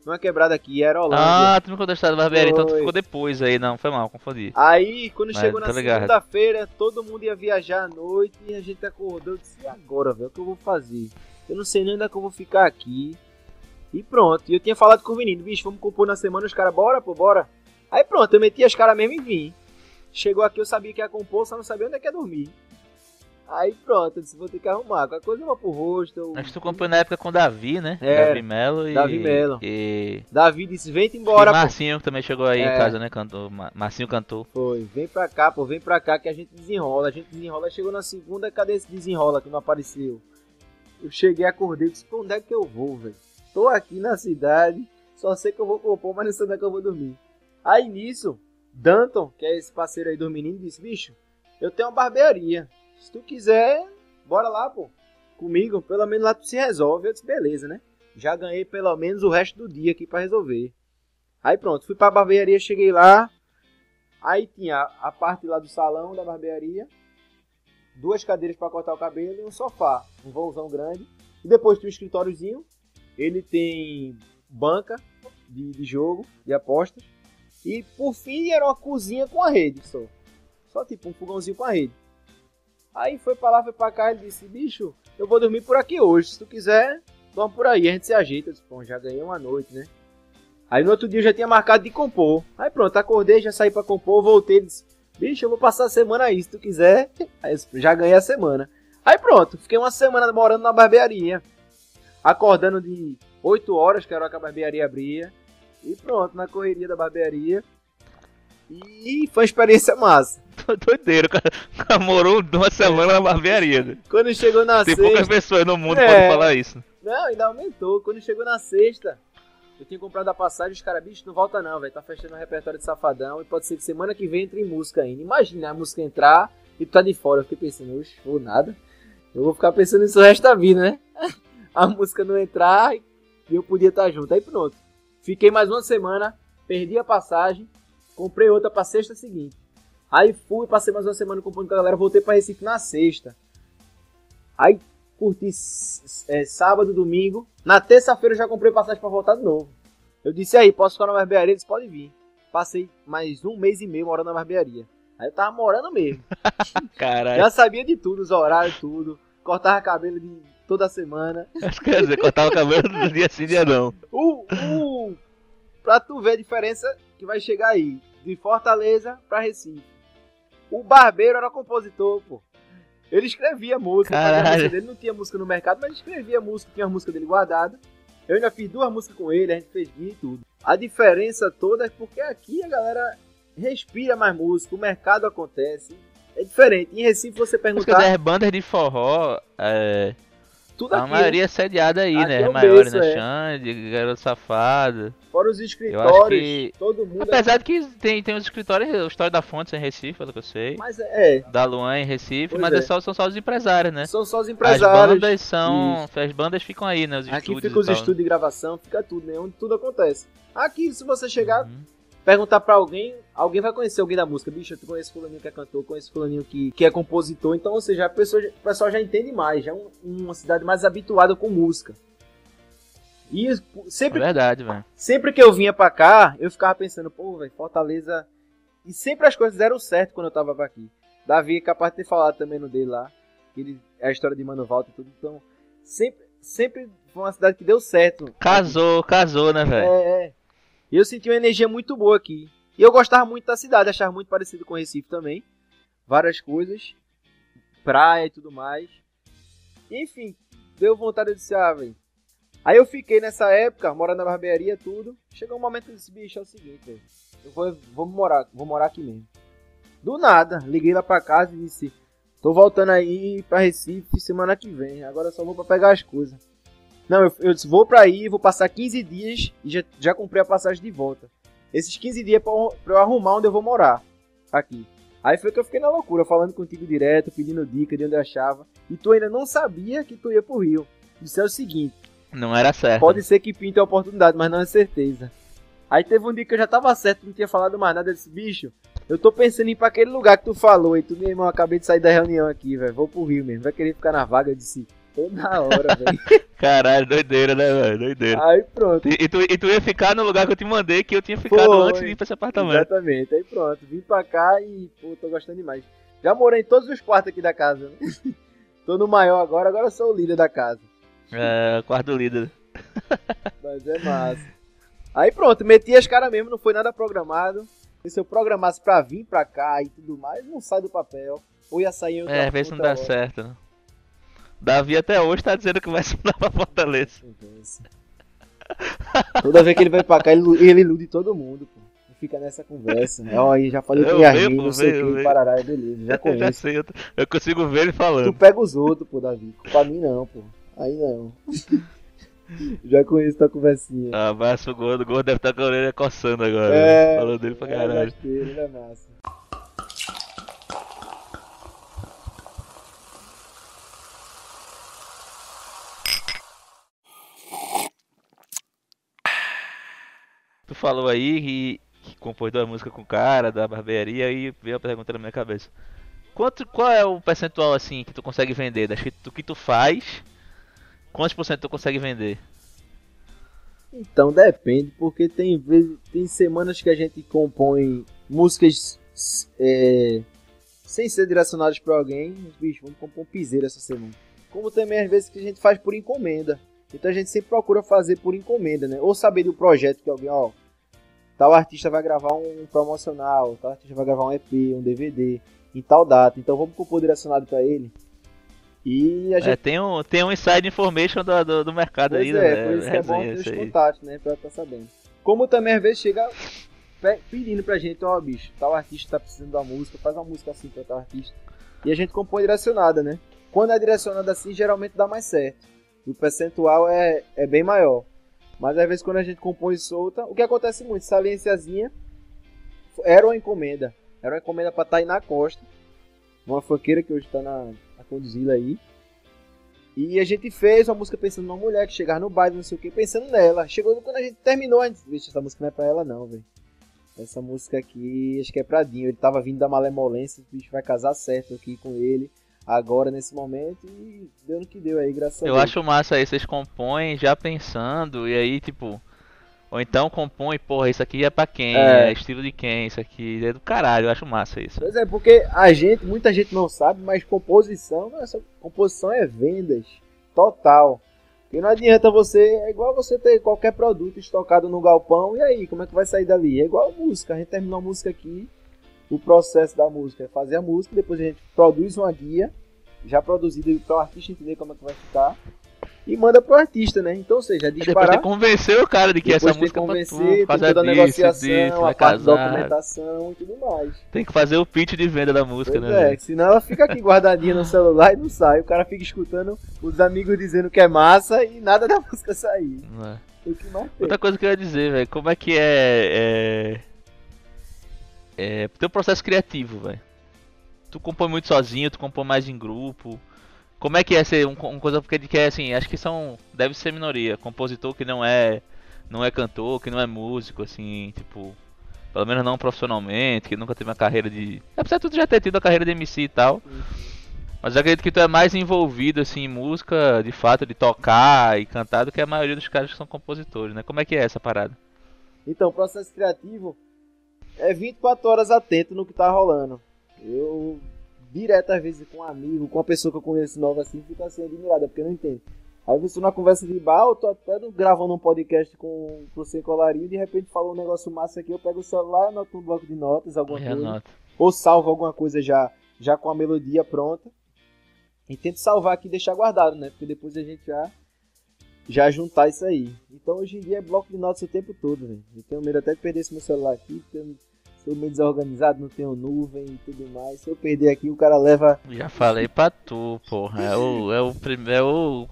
Numa quebrada aqui, era Holândia. Ah, tu me contou a história da barbearia, então tu ficou depois aí, não, foi mal, confundi. Aí, quando Mas chegou na tô ligado. segunda-feira, todo mundo ia viajar à noite e a gente acordou. Eu disse, e agora, velho? O que eu vou fazer? Eu não sei nem onde é que eu vou ficar aqui. E pronto. E eu tinha falado com o menino, bicho, vamos compor na semana, os caras, bora, pô, bora. Aí pronto, eu meti as caras mesmo e vim. Chegou aqui, eu sabia que ia compor, só não sabia onde é que ia dormir. Aí pronto, eu disse, vou ter que arrumar. Qualquer coisa eu vou pro rosto. Acho que tu comprou na época com o Davi, né? É, Davi Melo e. Davi Melo. E. Davi disse, vem E embora, pô. Marcinho que também chegou aí É. em casa, né? Cantou. Ma- Marcinho cantou. Foi, vem pra cá, pô, vem pra cá que a gente desenrola. A gente desenrola. Chegou na segunda, cadê esse desenrola que não apareceu? Eu cheguei, acordei, disse, pô, onde é que eu vou, velho? Tô aqui na cidade, só sei que eu vou compor, mas não sei onde é que eu vou dormir. Aí nisso, Danton, que é esse parceiro aí dos meninos, disse, bicho, eu tenho uma barbearia. Se tu quiser, bora lá, pô. Comigo, pelo menos lá tu se resolve. Eu disse, beleza, né? Já ganhei pelo menos o resto do dia aqui pra resolver. Aí pronto, fui pra barbearia, cheguei lá. Aí tinha a parte lá do salão da barbearia, duas cadeiras pra cortar o cabelo e um sofá, um vãozão grande. E depois tinha um escritóriozinho. Ele tem banca de, de jogo, de apostas. E por fim era uma cozinha com a rede só. Só tipo um fogãozinho com a rede. Aí foi pra lá, foi pra cá, ele disse, bicho, eu vou dormir por aqui hoje. Se tu quiser, dorme por aí, a gente se ajeita. Eu disse, Bom, já ganhei uma noite, né? Aí no outro dia eu já tinha marcado de compor. Aí pronto, acordei, já saí pra compor, voltei, disse, bicho, eu vou passar a semana aí, se tu quiser. *laughs* Aí disse, já ganhei a semana. Aí pronto, fiquei uma semana morando na barbearia. Acordando de 8 horas, que era hora que a barbearia abria. E pronto, na correria da barbearia. E foi uma experiência massa. *laughs* Tô doideiro, cara. Morou uma semana na barbearia. né? Quando chegou na Tem sexta... poucas pessoas no mundo que É. podem falar isso. Não, ainda aumentou. Quando chegou na sexta, eu tinha comprado a passagem, os caras, bicho, não volta não, velho. Tá fechando o repertório de Safadão e pode ser que semana que vem entre em música ainda. Imagina a música entrar e tu tá de fora. Eu fiquei pensando, oxe, vou nada. Eu vou ficar pensando nisso o resto da vida, né? *laughs* A música não entrar e eu podia estar junto. Aí pronto. Fiquei mais uma semana, perdi a passagem, comprei outra pra sexta seguinte. Aí fui, passei mais uma semana comprando com a galera, voltei pra Recife na sexta. Aí curti é, sábado, domingo. Na terça-feira eu já comprei passagem pra voltar de novo. Eu disse aí, posso ficar na barbearia? Eles podem vir. Passei mais um mês e meio morando na barbearia. Aí eu tava morando mesmo. *laughs* Caralho. Já sabia de tudo, os horários, tudo. Cortava cabelo de toda semana. Quer dizer, cortava cabelo do dia sim, dia não. *laughs* O, o, pra tu ver a diferença que vai chegar aí. De Fortaleza pra Recife. O barbeiro era compositor, pô. Ele escrevia música, dele, não tinha música no mercado, mas escrevia música, tinha a música dele guardada. Eu ainda fiz duas músicas com ele, a gente fez guia e tudo. A diferença toda é porque aqui a galera respira mais música, o mercado acontece. É diferente. Em Recife você perguntar. das bandas de forró, é, Tudo a aqui, maioria é sediada aí, Aqui né? é berço, na é. Xande, Garoto Safado. Fora os escritórios, que. todo mundo. Apesar de que tem, tem os escritórios, o História da Fonte em Recife, pelo que eu sei. Mas é. Da Luan em Recife, Pois mas é. é só- são só os empresários, né? São só os As empresários. bandas são. As bandas ficam aí, né? Os Aqui fica os né? estúdios de gravação, fica tudo, né? Onde tudo acontece. Aqui, se você chegar, Uhum. Perguntar pra alguém, alguém vai conhecer alguém da música. Bicho, eu conheço fulaninho que é cantor, conheço fulaninho que, que é compositor. Então, ou seja, a pessoa, o pessoal já entende mais, já é um- uma cidade mais habituada com música. E É sempre, verdade, velho. sempre que eu vinha pra cá, eu ficava pensando, pô, velho, Fortaleza... E sempre as coisas deram certo quando eu tava pra aqui. Davi é capaz de ter falado também no dele lá, que ele, é a história de Mano Walter e tudo. Então, sempre, sempre foi uma cidade que deu certo. Casou, casou, né, velho? É, é. E eu senti uma energia muito boa aqui. E eu gostava muito da cidade, achava muito parecido com Recife também. Várias coisas. Praia e tudo mais. Enfim, deu vontade de dizer, ah, velho. Aí eu fiquei nessa época, morando na barbearia, tudo. Chegou um momento que eu bicho, é o seguinte. Eu vou, vou morar, vou morar aqui mesmo. Do nada, liguei lá pra casa e disse, tô voltando aí pra Recife semana que vem. Agora só vou pra pegar as coisas. Não, eu, eu disse, vou pra aí, vou passar 15 dias e já, já comprei a passagem de volta. Esses 15 dias pra, eu- pra eu arrumar onde eu vou morar. Aqui. Aí foi que eu fiquei na loucura, falando contigo direto, pedindo dica de onde eu achava. E tu ainda não sabia que tu ia pro Rio. Disse é o seguinte, Não era certo. Pode ser que pinte a oportunidade, mas não é certeza. Aí teve um dia que eu já tava certo, não tinha falado mais nada desse bicho. Eu tô pensando em ir pra aquele lugar que tu falou, e tu, meu irmão, acabei de sair da reunião aqui, velho. Vou pro Rio mesmo. Vai querer ficar na vaga? Eu disse, toda hora, velho. *laughs* Caralho, doideira, né, velho? Doideira. Aí pronto. E, e tu, e tu ia ficar no lugar que eu te mandei, que eu tinha ficado Foi. antes de ir pra esse apartamento. Exatamente. Aí pronto. Vim pra cá e, pô, tô gostando demais. Já morei em todos os quartos aqui da casa. né? *laughs* tô no maior agora, agora sou o líder da casa. É, quarto líder. *laughs* Mas é massa. Aí pronto, meti as caras mesmo, não foi nada programado. E se eu programasse pra vir pra cá e tudo mais, não sai do papel. Ou ia sair em outra É, às vezes não dá hora. certo, né? Davi até hoje tá dizendo que vai se mudar pra Fortaleza. Toda vez que ele vai pra cá, ele, ele ilude todo mundo, pô. Fica nessa conversa. Ó, aí já falei Eu que ia rir, não sei o que, parará, beleza, já *laughs* Eu já conheço. sei, eu, eu consigo ver ele Tu falando. pega os outros, pô, Davi. Pra mim não, pô. Aí não. *laughs* já conheço tua conversinha. Abraço o gordo, o gordo deve estar com a orelha coçando agora. É, né? Falando dele pra É, caralho. ele é massa. Tu falou aí que, que compôs duas músicas com o cara da barbearia e veio a pergunta na minha cabeça. Quanto, qual é o percentual assim que tu consegue vender das que tu, que tu faz? Quantos por cento tu consegue vender? Então depende, porque tem vezes, tem semanas que a gente compõe músicas é, sem ser direcionadas para alguém. Bicho, vamos compor um piseiro essa semana. Como também às vezes que a gente faz por encomenda. Então a gente sempre procura fazer por encomenda, né? Ou saber do projeto que alguém, ó, tal artista vai gravar um promocional, tal artista vai gravar um EP, um DVD em tal data. Então vamos compor direcionado para ele. E a gente É, tem um, tem um inside information do, do, do mercado Pois aí, é, né? por isso que é bom ter os contatos, né? Pra estar sabendo. Como também às vezes chega pe- pedindo pra gente, ó, bicho, tal artista tá precisando de uma música, faz uma música assim pra tal artista. E a gente compõe direcionada, né? Quando é direcionada assim, geralmente dá mais certo. E o percentual é, é bem maior. Mas às vezes quando a gente compõe solta, o que acontece muito, saliênciazinha era uma encomenda. Era uma encomenda pra Tainá Costa, uma funkeira que hoje tá na, na conduzida aí. E a gente fez uma música pensando numa mulher que chegar no baile, não sei o que, pensando nela. Chegou quando a gente terminou, a gente disse, "Vixe, essa música não é pra ela não, velho. Essa música aqui, acho que é pra Dinho. Ele tava vindo da malemolência, o bicho vai casar certo aqui com ele, agora, nesse momento, e deu no que deu aí, graças a Eu Deus. acho massa aí, vocês compõem já pensando, e aí, tipo. Ou então compõe, porra, isso aqui é pra quem? É. É, estilo de quem? Isso aqui é do caralho, eu acho massa isso. Pois é, porque a gente, muita gente não sabe, mas composição, nossa, composição é vendas, total. Porque não adianta você, é igual você ter qualquer produto estocado no galpão, e aí, como é que vai sair dali? É igual a música, a gente terminou a música aqui, o processo da música é fazer a música, depois a gente produz uma guia, já produzida para o artista entender como é que vai ficar, e manda pro artista, né? Então, ou seja, é Depois disparar... tem que convencer o cara de que Depois essa música é pra tu, tem toda a disso, negociação, disso, a parte da documentação e tudo mais. Tem que fazer o pitch de venda da música, Pois né? é, senão ela fica aqui guardadinha no celular e não sai. O cara fica escutando os amigos dizendo que é massa e nada da *laughs* música sair. É. O? Outra coisa que eu ia dizer, velho, como é que é. É. É. Teu processo criativo, velho. Tu compõe muito sozinho, tu compõe mais em grupo. Como é que é ser um, uma coisa porque que é assim, acho que são. Deve ser minoria. Compositor que não é. Não é cantor, que não é músico, assim, tipo. Pelo menos não profissionalmente, que nunca teve uma carreira de. Apesar de tu já ter tido a carreira de MC e tal. Mas eu acredito que tu é mais envolvido assim em música, de fato, de tocar e cantar do que a maioria dos caras que são compositores, né? Como é que é essa parada? Então, o processo criativo é 24 horas atento no que tá rolando. Eu, direto às vezes com um amigo, com uma pessoa que eu conheço nova assim, fico assim admirada, porque eu não entendo. Aí você numa conversa de bar, eu tô até gravando um podcast com o Sem Colarinho, de repente falou um negócio massa aqui, eu pego o celular, anoto um bloco de notas, alguma coisa. anota. Ou salvo alguma coisa já, já com a melodia pronta. E tento salvar aqui e deixar guardado, né? Porque depois a gente já, já juntar isso aí. Então hoje em dia é bloco de notas o tempo todo, velho. Eu tenho medo até de perder esse meu celular aqui, porque eu sou meio desorganizado, não tenho nuvem e tudo mais. Se eu perder aqui, o cara leva. Já falei pra tu, porra. É o, é o primeiro.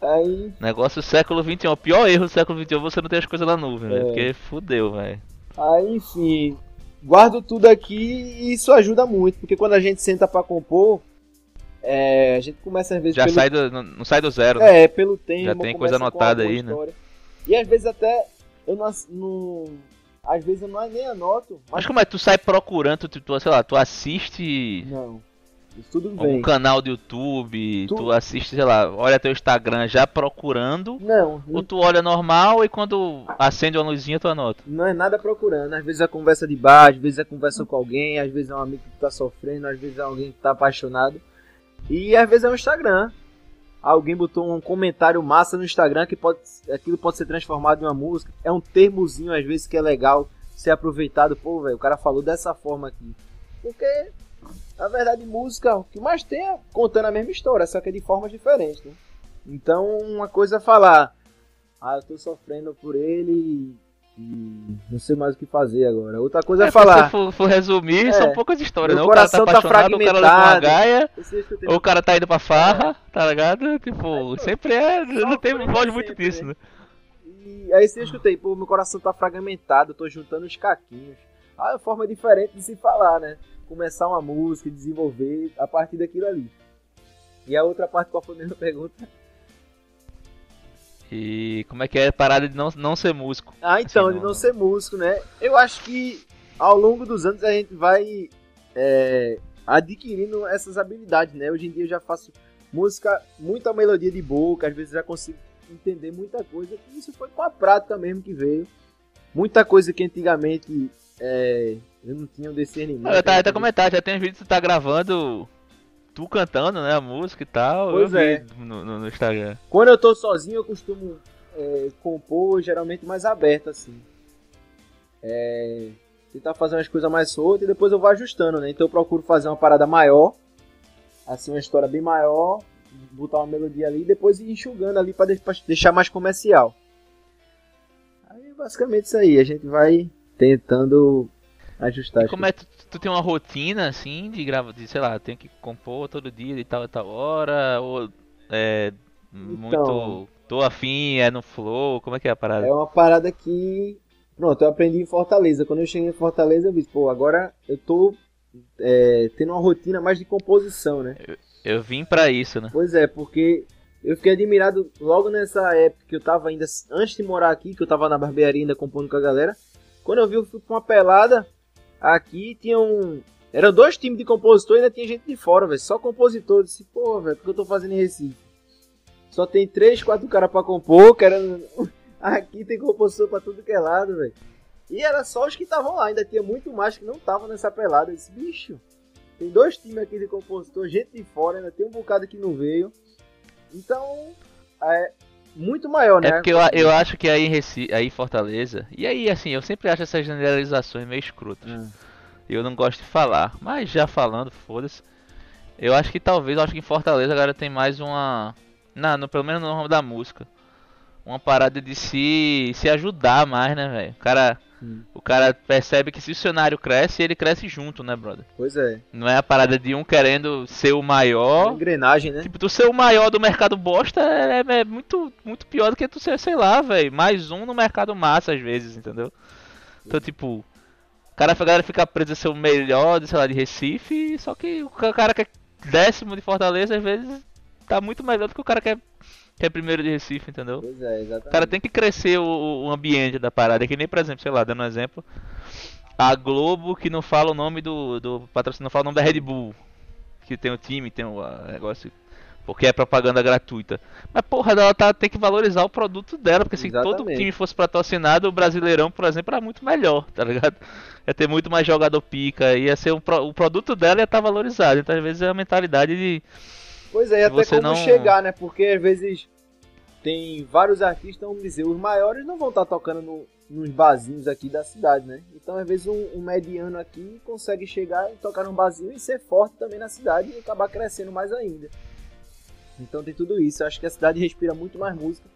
É Aí, negócio do século XXI. O pior erro do século XXI é você não ter as coisas na nuvem, É. velho. Porque fudeu, velho. aí, enfim, guardo tudo aqui e isso ajuda muito, porque quando a gente senta pra compor, É, a gente começa às vezes Já pelo... sai do, não, sai do zero, né? É, pelo tempo. Já tem coisa anotada aí, né? E às vezes até eu não, não. Às vezes eu não, nem anoto. Mas como é? Tu sai procurando, tu, tu, sei lá, tu assiste Não. Isso tudo vem. canal do YouTube, Tu- tu... assiste, sei lá, olha teu Instagram já procurando, Não, ou tu olha normal e quando acende uma luzinha tu anota. não é nada procurando. Às vezes é conversa de bar, às vezes é conversa com alguém, às vezes é um amigo que tá sofrendo, às vezes é alguém que tá apaixonado. E às vezes é um Instagram. Alguém botou um comentário massa no Instagram que pode, aquilo pode ser transformado em uma música. É um termozinho às vezes que é legal ser aproveitado. Pô, velho, o cara falou dessa forma aqui. Porque, na verdade, música, o que mais tem é contando a mesma história, só que é de formas diferentes, né? Então, uma coisa é falar, ah, eu tô sofrendo por ele e não sei mais o que fazer agora. Outra coisa é, Se falar. você for, for resumir, É. são poucas histórias, Meu né? O cara tá coração tá o cara leva uma fragmentado. gaia, é ou o cara tá indo pra farra, tá ligado? Tipo, sempre é, não tem, foge muito sempre, disso, né? E aí você escutei, pô, meu coração tá fragmentado, eu tô juntando os caquinhos. Ah, é uma forma diferente de se falar, né? Começar uma música desenvolver a partir daquilo ali. E a outra parte, qual foi a mesma pergunta? E como é que é a parada de não, não ser músico? Ah, então, Assim, de não ser músico, né? Eu acho que ao longo dos anos a gente vai é, adquirindo essas habilidades, né? Hoje em dia eu já faço música, muita melodia de boca, às vezes já consigo entender muita coisa. E isso foi com a prática mesmo que veio. Muita coisa que antigamente é, eu não tinha um discernimento. Eu tava né? até comentar, já tem vídeo que tu tá gravando tu cantando, né, a música e tal. Pois eu é. vi no, no, no Instagram. Quando eu tô sozinho, eu costumo é, compor geralmente mais aberto, assim. É, tentar fazer umas coisas mais soltas e depois eu vou ajustando, né? Então eu procuro fazer uma parada maior, assim, uma história bem maior, botar uma melodia ali e depois ir enxugando ali pra de- pra deixar mais comercial. Aí basicamente isso aí, a gente vai tentando ajustar. E como é que tu, tu tem uma rotina assim de grava, de sei lá, tem que compor todo dia de tal e tal hora ou é muito Então. tô afim, é no flow, como é que é a parada? É uma parada que. Pronto, eu aprendi em Fortaleza. Quando eu cheguei em Fortaleza, eu vi, pô, agora eu tô é, tendo uma rotina mais de composição, né? Eu vim pra isso, né? Pois é, porque eu fiquei admirado logo nessa época que eu tava ainda, antes de morar aqui, que eu tava na barbearia ainda compondo com a galera. Quando eu vi, eu fui pra uma pelada aqui, tinha um. Eram dois times de compositor e ainda tinha gente de fora, velho. Só compositor. Eu disse, pô, velho, que eu tô fazendo em Recife? Só tem três, quatro caras pra compor, querendo. *laughs* Aqui tem compositor pra tudo que é lado, velho. E era só os que estavam lá, ainda tinha muito mais que não estavam nessa pelada. Eu disse, bicho, tem dois times aqui de compositor, gente de fora, ainda tem um bocado que não veio. Então, é muito maior, né? É porque eu, eu acho que aí em Recife, aí em Fortaleza, e aí assim, eu sempre acho essas generalizações meio escrotas. Hum. Eu não gosto de falar, mas já falando, foda-se. Eu acho que talvez, eu acho que em Fortaleza agora tem mais uma. Não, no, pelo menos no ramo da música. Uma parada de se, se ajudar mais, né, velho? O cara, o cara percebe que se o cenário cresce, ele cresce junto, né, brother? Pois é. Não é a parada de um querendo ser o Uma maior. engrenagem, né? Tipo, tu ser o maior do mercado bosta é, é muito, muito pior do que tu ser, sei lá, velho, mais um no mercado massa às vezes, entendeu? Então, tipo, o cara, a galera fica presa a ser o melhor, de, sei lá, de Recife, só que o ca- cara que é décimo de Fortaleza, às vezes, tá muito melhor do que o cara que é, que é primeiro de Recife, entendeu? Pois é, O exatamente. cara tem que crescer o, o ambiente da parada. É que nem, por exemplo, sei lá, dando um exemplo, a Globo que não fala o nome do, do patrocínio, não fala o nome da Red Bull. Que tem o time, tem o negócio. Porque é propaganda gratuita. Mas porra, ela tá, tem que valorizar o produto dela, porque se todo time fosse patrocinado, o Brasileirão, por exemplo, era muito melhor, tá ligado? Ia ter muito mais jogador pica, ia ser um o produto dela ia estar valorizado. Então às vezes é a mentalidade de. Pois é, e até Você como não- chegar, né? Porque às vezes tem vários artistas, vamos dizer, os maiores não vão estar tocando no- nos barzinhos aqui da cidade, né? Então às vezes um, um mediano aqui consegue chegar e tocar num barzinho e ser forte também na cidade e acabar crescendo mais ainda. Então tem tudo isso. Eu acho que a cidade respira muito mais música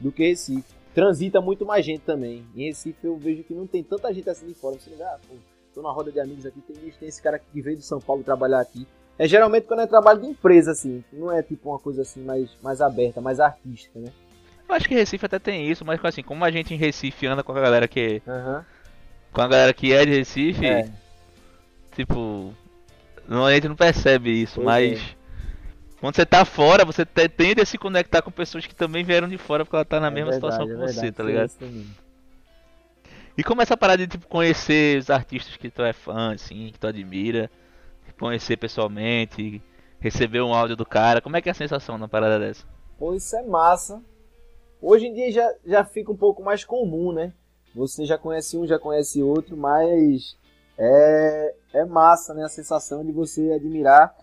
do que Recife. Transita muito mais gente também. Em Recife eu vejo que não tem tanta gente assim de fora. Você liga, ah, pô, tô na roda de amigos aqui, tem, tem esse cara que veio de São Paulo trabalhar aqui. É geralmente quando é trabalho de empresa, assim. Não é tipo uma coisa assim mais, mais aberta, mais artística, né? Eu acho que Recife até tem isso, mas assim, como a gente em Recife anda com a galera que. Aham. Com a galera que é de Recife, É. tipo. Não, a gente não percebe isso, Pois mas. Quando você tá fora, você te- tende a se conectar com pessoas que também vieram de fora porque ela tá na É mesma verdade, situação que é você, verdade, tá ligado? E como essa parada de tipo, conhecer os artistas que tu é fã, assim, que tu admira, conhecer pessoalmente, receber um áudio do cara, como é que é a sensação na parada dessa? Pô, isso é massa. Hoje em dia já, já fica um pouco mais comum, né? Você já conhece um, já conhece outro, mas é, é massa, né? A sensação de você admirar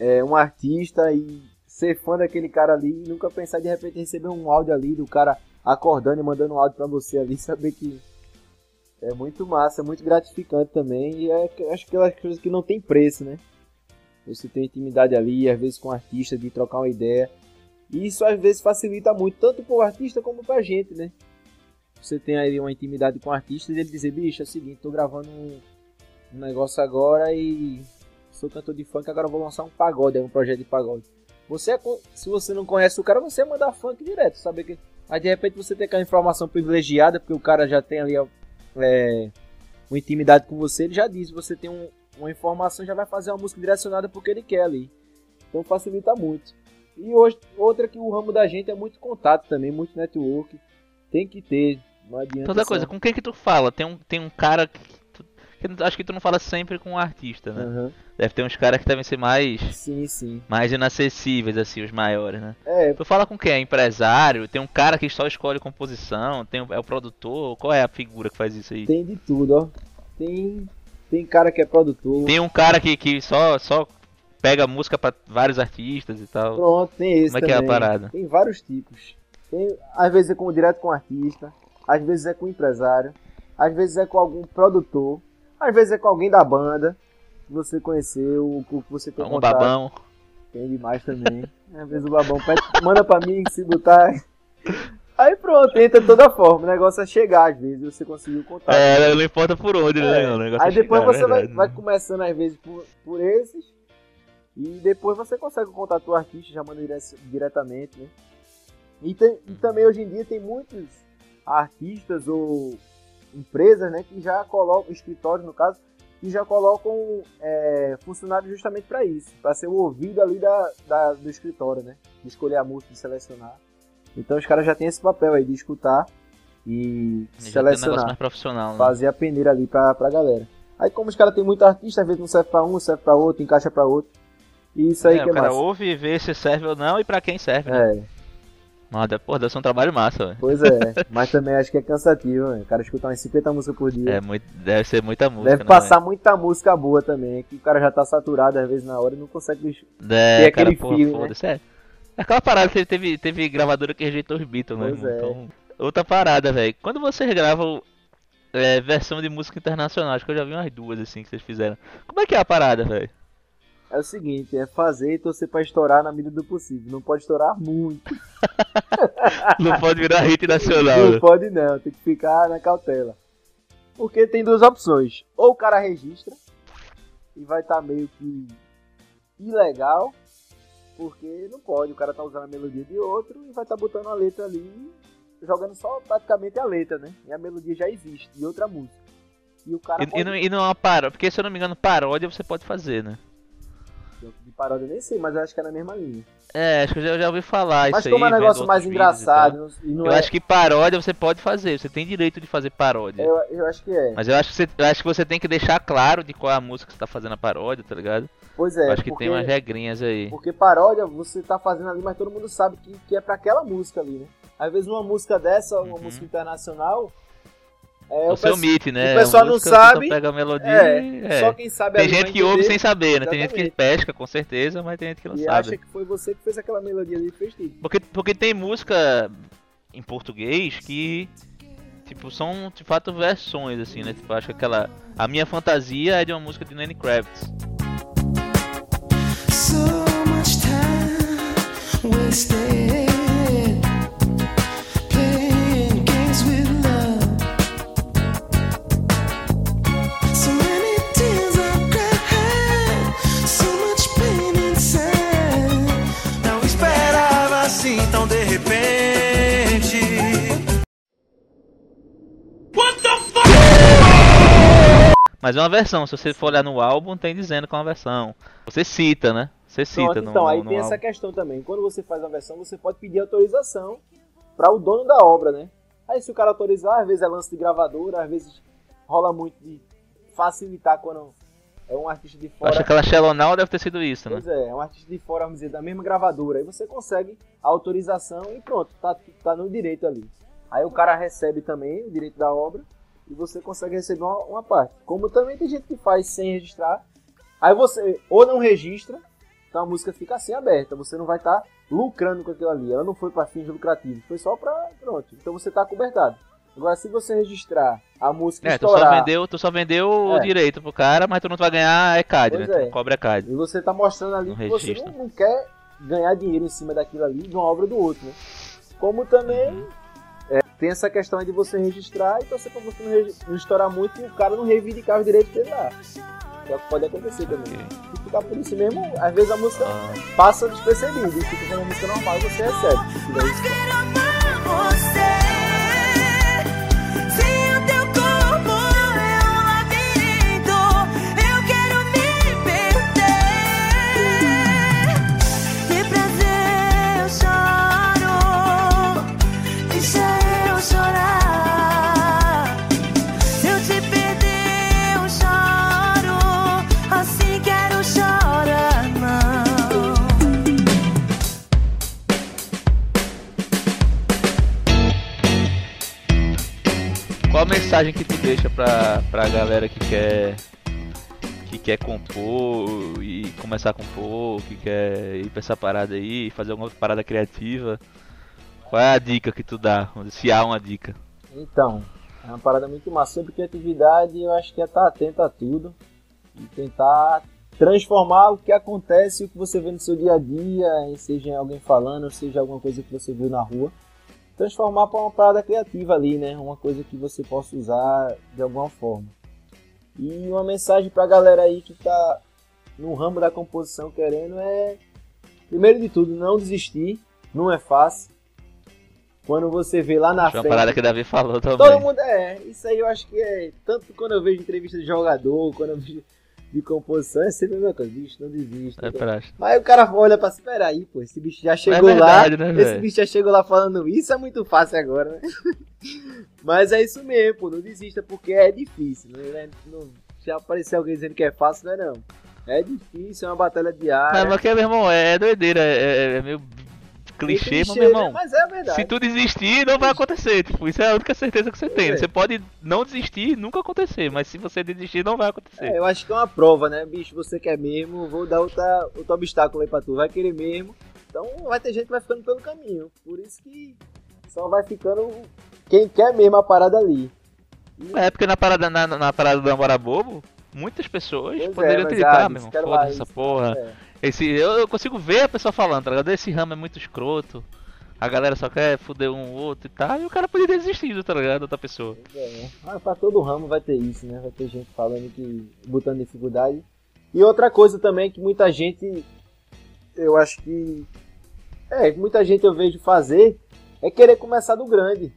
é, um artista e ser fã daquele cara ali e nunca pensar de repente receber um áudio ali do cara acordando e mandando um áudio pra você ali, *laughs* saber que é muito massa, é muito gratificante também e é, acho que aquelas coisas que não tem preço, né? Você tem intimidade ali, às vezes com o artista, de trocar uma ideia. E isso às vezes facilita muito, tanto pro artista como pra gente, né? Você tem aí uma intimidade com o artista e ele dizer, bicho, é o seguinte, tô gravando um, negócio agora e sou cantor de funk, agora vou lançar um pagode, aí um projeto de pagode. Você é se você não conhece o cara, você é mandar funk direto, saber que. Aí de repente você tem aquela informação privilegiada, porque o cara já tem ali é, uma intimidade com você, ele já diz, você tem um- uma informação, já vai fazer uma música direcionada porque ele quer ali. Então facilita muito. E hoje, outra que o ramo da gente é muito contato também, muito network. Tem que ter, não adianta. Toda só- coisa, com quem que tu fala? Tem um, tem um cara que, tu, que acho que tu não fala sempre com o artista, né? Aham. Deve ter uns caras que devem ser mais Sim, sim. mais inacessíveis assim, os maiores, né? É, Tu fala com quem? É empresário? Tem um cara que só escolhe composição? Tem é o produtor? Qual é a figura que faz isso aí? tem de tudo, ó. Tem, tem cara que é produtor. Tem um cara que, que só, só pega música pra vários artistas e tal. Pronto, tem esse Como é que é a também. parada? Tem vários tipos. Tem, às vezes é com, direto com o artista, às vezes é com o empresário, às vezes é com algum produtor, às vezes é com alguém da banda que você conheceu, que você tem Um contato. babão. Tem demais também. Às vezes o babão pede, manda pra mim se botar. Aí pronto, entra de toda forma. O negócio é chegar, às vezes, você conseguiu o contato. É, não importa por onde, né? É. O negócio Aí é depois chegar, você é vai, vai começando às vezes por, por esses. E depois você consegue contatar o artista, já manda dire- diretamente, né? E, tem- e também hoje em dia tem muitos artistas ou empresas, né, que já colocam, escritórios no caso, que já colocam é, funcionários justamente para isso, para ser o ouvido ali da, da- do escritório, né? De escolher a música, de selecionar. Então os caras já têm esse papel aí de escutar e Já um selecionar profissional, né? fazer a peneira ali pra, pra galera. Aí como os caras têm muito artista, às vezes não serve pra um, serve pra outro, encaixa pra outro. E isso aí É, que o é cara massa. ouve e vê se serve ou não e pra quem serve. né? É, Mano, deve- pô, deve ser um trabalho massa, velho. pois é. mas também acho que é cansativo, né? O cara escutar umas 50 músicas por dia. É muito, deve ser muita música. Deve né, passar muita música boa também, que o cara já tá saturado às vezes na hora e não consegue velho? É, ter cara, aquele porra, fio, né? É. É aquela parada que teve, teve gravadora que rejeitou os Beatles, né? É. Então, outra parada, velho. Quando vocês gravam é, versão de música internacional, acho que eu já vi umas duas assim que vocês fizeram. Como é que é a parada, velho? É o seguinte, é fazer e torcer pra estourar na medida do possível. Não pode estourar muito. *laughs* Não pode virar hit nacional. Não né? pode não, tem que ficar na cautela. Porque tem duas opções. Ou o cara registra e vai estar meio que ilegal, porque não pode, o cara tá usando a melodia de outro e vai estar botando a letra ali, jogando só praticamente a letra, né? E a melodia já existe, de outra música. E o cara E, pode... e não, e não é uma paródia, porque se eu não me engano, paródia você pode fazer, né? De paródia eu nem sei, mas eu acho que é na mesma linha. É, acho que eu já, já ouvi falar mas isso como é aí. um vendo negócio mais engraçado e não Eu é... acho que paródia você pode fazer, você tem direito de fazer paródia. eu, eu acho que é. Mas eu acho, que você, eu acho que você tem que deixar claro de qual é a música que você tá fazendo a paródia, tá ligado? Pois é, eu acho que porque- tem umas regrinhas aí. Porque paródia você tá fazendo ali, mas todo mundo sabe que, que é pra aquela música ali, né? Às vezes uma música dessa, uma música internacional. É, Você peço- omite, né? O pessoal A não sabe. pega a melodia é, é. Só quem sabe Tem ali gente que ouve entender. sem saber, né? Tem gente que Exatamente. pesca, com certeza, mas tem gente que não E sabe. acha que foi você que fez aquela melodia ali e fez tudo. Porque, porque tem música em português que, tipo, são de fato versões, assim, né? Tipo, acho que aquela. A minha fantasia é de uma música de Lenny Kravitz. Mas é uma versão, se você for olhar no álbum, tem dizendo que é uma versão. Você cita, né? Você cita Pronto, no, então, aí no tem álbum. essa questão também. Quando você faz uma versão, você pode pedir autorização para o dono da obra, né? Aí se o cara autorizar, às vezes é lance de gravadora, às vezes rola muito de facilitar quando é um artista de Eu fora. Acho que aquela Shalonal deve ter sido isso, né? Pois é, é um artista de fora, vamos dizer, da mesma gravadora. Aí você consegue a autorização e pronto, tá, tá no direito ali. Aí o cara recebe também o direito da obra e você consegue receber uma, uma parte. Como também tem gente que faz sem registrar. Aí você ou não registra, então a música fica assim aberta. Você não vai estar lucrando com aquilo ali. Ela não foi para fins lucrativos, foi só para pronto. Então você tá cobertado. Agora se você registrar a música É, tu só estourar, vendeu, tu só vendeu o É. direito pro cara, mas tu não vai ganhar ECAD, né? Pois Tu é. não cobra ECAD. E você tá mostrando ali No que você registro. não, não quer ganhar dinheiro em cima daquilo ali, de uma obra do outro, né? Como também é, tem essa questão aí de você registrar e torcer pra você não, não estourar muito e o cara não reivindicar os direitos dele lá. Que é o que pode acontecer também. E ficar por isso mesmo, às vezes a música passa despercebida e fica como uma música normal e você recebe. Daí- Se mensagem que tu deixa pra, pra galera que quer que quer compor e começar a compor, que quer ir pra essa parada aí, fazer alguma parada criativa? Qual é a dica que tu dá? Se há uma dica. Então, é uma parada muito massa. Sobre criatividade, eu acho que é estar atento a tudo e tentar transformar o que acontece, o que você vê no seu dia a dia, seja alguém falando, seja alguma coisa que você viu na rua, transformar para uma parada criativa ali, né? Uma coisa que você possa usar de alguma forma. E uma mensagem pra galera aí que tá no ramo da composição querendo é, primeiro de tudo, não desistir, não é fácil. Quando você vê lá na Foi uma frente. parada que o Davi falou também. Todo mundo é, isso aí eu acho que é. Tanto quando eu vejo entrevista de jogador, quando eu vejo de composição, é sempre a mesma coisa, bicho, não desiste. É praxe. Mas o cara olha pra esperar aí, pô, esse bicho já chegou verdade, lá. né, esse bicho já chegou lá falando isso, é muito fácil agora, né? *laughs* Mas é isso mesmo, pô, não desista, porque é difícil. Né? Não, se aparecer alguém dizendo que é fácil, não é não. É difícil, é uma batalha diária. Mas, mas que, meu irmão, é doideira, é, é meio clichê, clichê, mas, meu irmão, né? Mas é verdade. se tu desistir, não vai acontecer. Tipo, isso é a única certeza que você tem. né? é. Você pode não desistir e nunca acontecer, mas se você desistir, não vai acontecer. É, eu acho que é uma prova, né? Bicho, você quer mesmo, vou dar outra, outro obstáculo aí pra tu, vai querer mesmo. Então vai ter gente que vai ficando pelo caminho. Por isso que só vai ficando quem quer mesmo a parada ali. É porque na parada, na, na parada do Namora Bobo, muitas pessoas Pois é, poderiam mas, acreditar, ah, meu irmão. quero Foda mais essa porra. É. Esse, eu, eu consigo ver a pessoa falando, tá ligado? Esse ramo é muito escroto. A galera só quer foder um outro e tal. E o cara poderia ter desistido, tá ligado? Outra pessoa. É, mas pra todo ramo vai ter isso, né? Vai ter gente falando que. botando dificuldade. E outra coisa também que muita gente. Eu acho que. É, muita gente eu vejo fazer é querer começar do grande.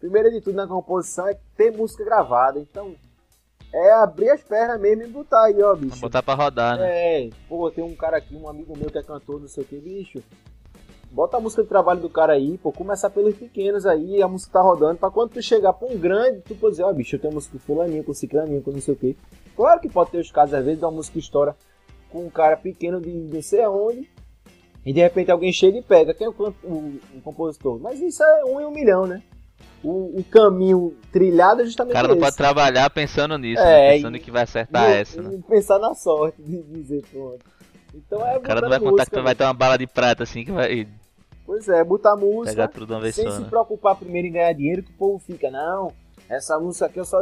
Primeiro de tudo na composição é ter música gravada. Então, é abrir as pernas mesmo e botar aí, ó, bicho. Botar pra rodar, né? É, pô, tem um cara aqui, um amigo meu que é cantor, não sei o que, bicho. Bota a música de trabalho do cara aí, pô, começar pelos pequenos aí, a música tá rodando, pra quando tu chegar pra um grande, tu pode dizer, ó, bicho, eu tenho música com fulaninho, com ciclaninho, com não sei o que. Claro que pode ter os casos, às vezes, de uma música estoura com um cara pequeno de não sei aonde, e de repente alguém chega e pega, quem é o, o- o compositor? Mas isso é um em um milhão, né? O, o caminho trilhado é O justamente cara não esse. pode trabalhar pensando nisso, É, né? pensando e- que vai acertar E- essa, e né? pensar na sorte de dizer, pronto. Então é O cara não vai contar música, que tu vai ter uma bala de prata assim que vai Pois é, botar música uma vez sem só, se né? preocupar primeiro em ganhar dinheiro, que o povo fica, não, essa música aqui eu só...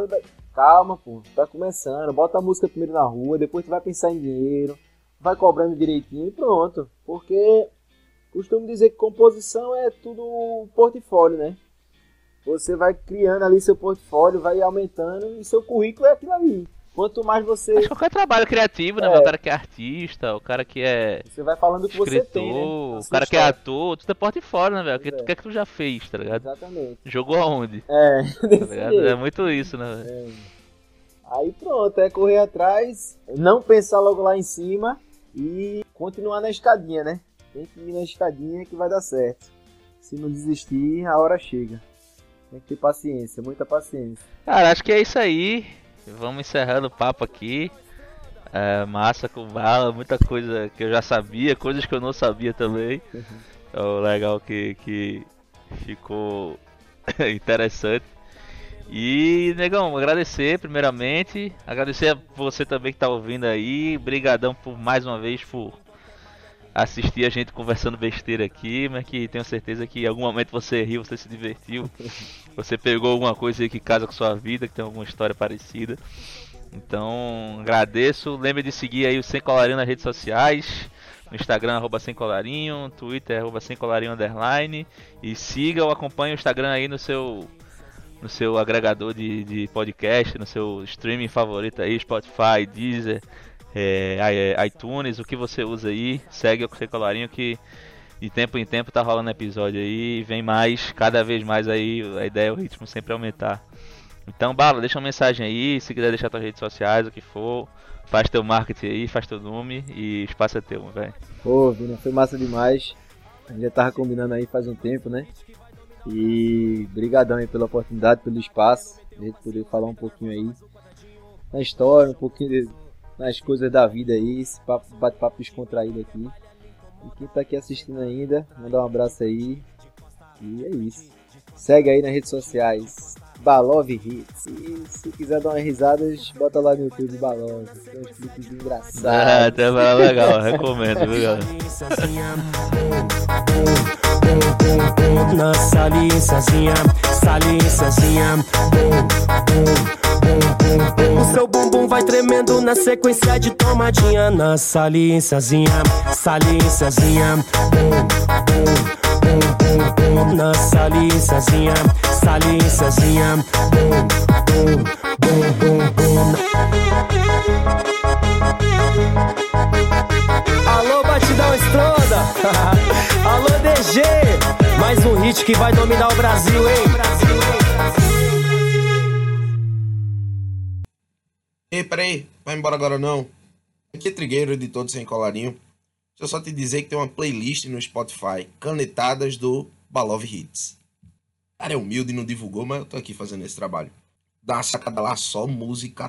Calma, pô, tá começando, bota a música primeiro na rua, depois tu vai pensar em dinheiro, vai cobrando direitinho e pronto. Porque costumo dizer que composição é tudo portfólio, né? Você vai criando ali seu portfólio, vai aumentando e seu currículo é aquilo ali. Quanto mais você... Mas qualquer trabalho criativo, né? É. O cara que é artista, o cara que é Você vai falando o que você tem, né? O cara que é história. ator, tudo é portfólio, né, velho? O que, o que é que tu já fez, tá ligado? Exatamente. Jogou aonde? É, *laughs* Tá. É muito isso, né, velho? Aí pronto, é correr atrás, não pensar logo lá em cima E continuar na escadinha, né? Tem que ir na escadinha que vai dar certo. Se não desistir, a hora chega. Tem que ter paciência, muita paciência. Cara, acho que é isso aí. Vamos encerrando o papo aqui. É, massa com bala, muita coisa que eu já sabia, coisas que eu não sabia também. *laughs* Então, legal que, que ficou *coughs* interessante. E, negão, agradecer primeiramente. Agradecer a você também que tá ouvindo aí. Brigadão por mais uma vez por assistir a gente conversando besteira aqui, mas que tenho certeza que em algum momento você riu, você se divertiu. *laughs* Você pegou alguma coisa aí que casa com sua vida, que tem alguma história parecida. Então, agradeço. Lembre de seguir aí o Sem Colarinho nas redes sociais. No Instagram, arroba Sem Colarinho. No Twitter, arroba Sem Colarinho Underline. E siga ou acompanhe o Instagram aí no seu no seu agregador de, de podcast, no seu streaming favorito aí, Spotify, Deezer, é, iTunes, o que você usa aí. Segue o Sem Colarinho que de tempo em tempo tá rolando episódio aí. E vem mais, cada vez mais aí. A ideia é o ritmo sempre aumentar. Então, Bala, deixa uma mensagem aí, se quiser deixar suas redes sociais, o que for, faz teu marketing aí, faz teu nome e espaço é teu, velho. Pô, Vina, foi massa demais. A gente já tava combinando aí faz um tempo, né? E brigadão aí pela oportunidade, pelo espaço, gente poder falar um pouquinho aí na história, um pouquinho de, nas coisas da vida aí, esse bate-papo descontraído aqui. E quem tá aqui assistindo ainda, mandar um abraço aí. E é isso. Segue aí nas redes sociais, Balov Hits. E se quiser dar umas risadas, bota lá no YouTube Balov. Tem uns clipes engraçados. Ah, até vai legal, recomendo, viu, galera? Na saliênciazinha, saliênciazinha. O seu bumbum vai tremendo na sequência de tomadinha. Na saliênciazinha, saliênciazinha. Na saliênciazinha, saliênciazinha. Alô, batidão estronda. *laughs* Alô, DG. Mais um hit que vai dominar o Brasil, hein? Ei, peraí, vai embora agora não. Aqui é Trigueiro, editor do Sem Colarinho. Eu só te dizer que tem uma playlist no Spotify, canetadas do Balov Hits. Cara, é humilde e não divulgou, mas eu tô aqui fazendo esse trabalho. Dá uma sacada lá, só música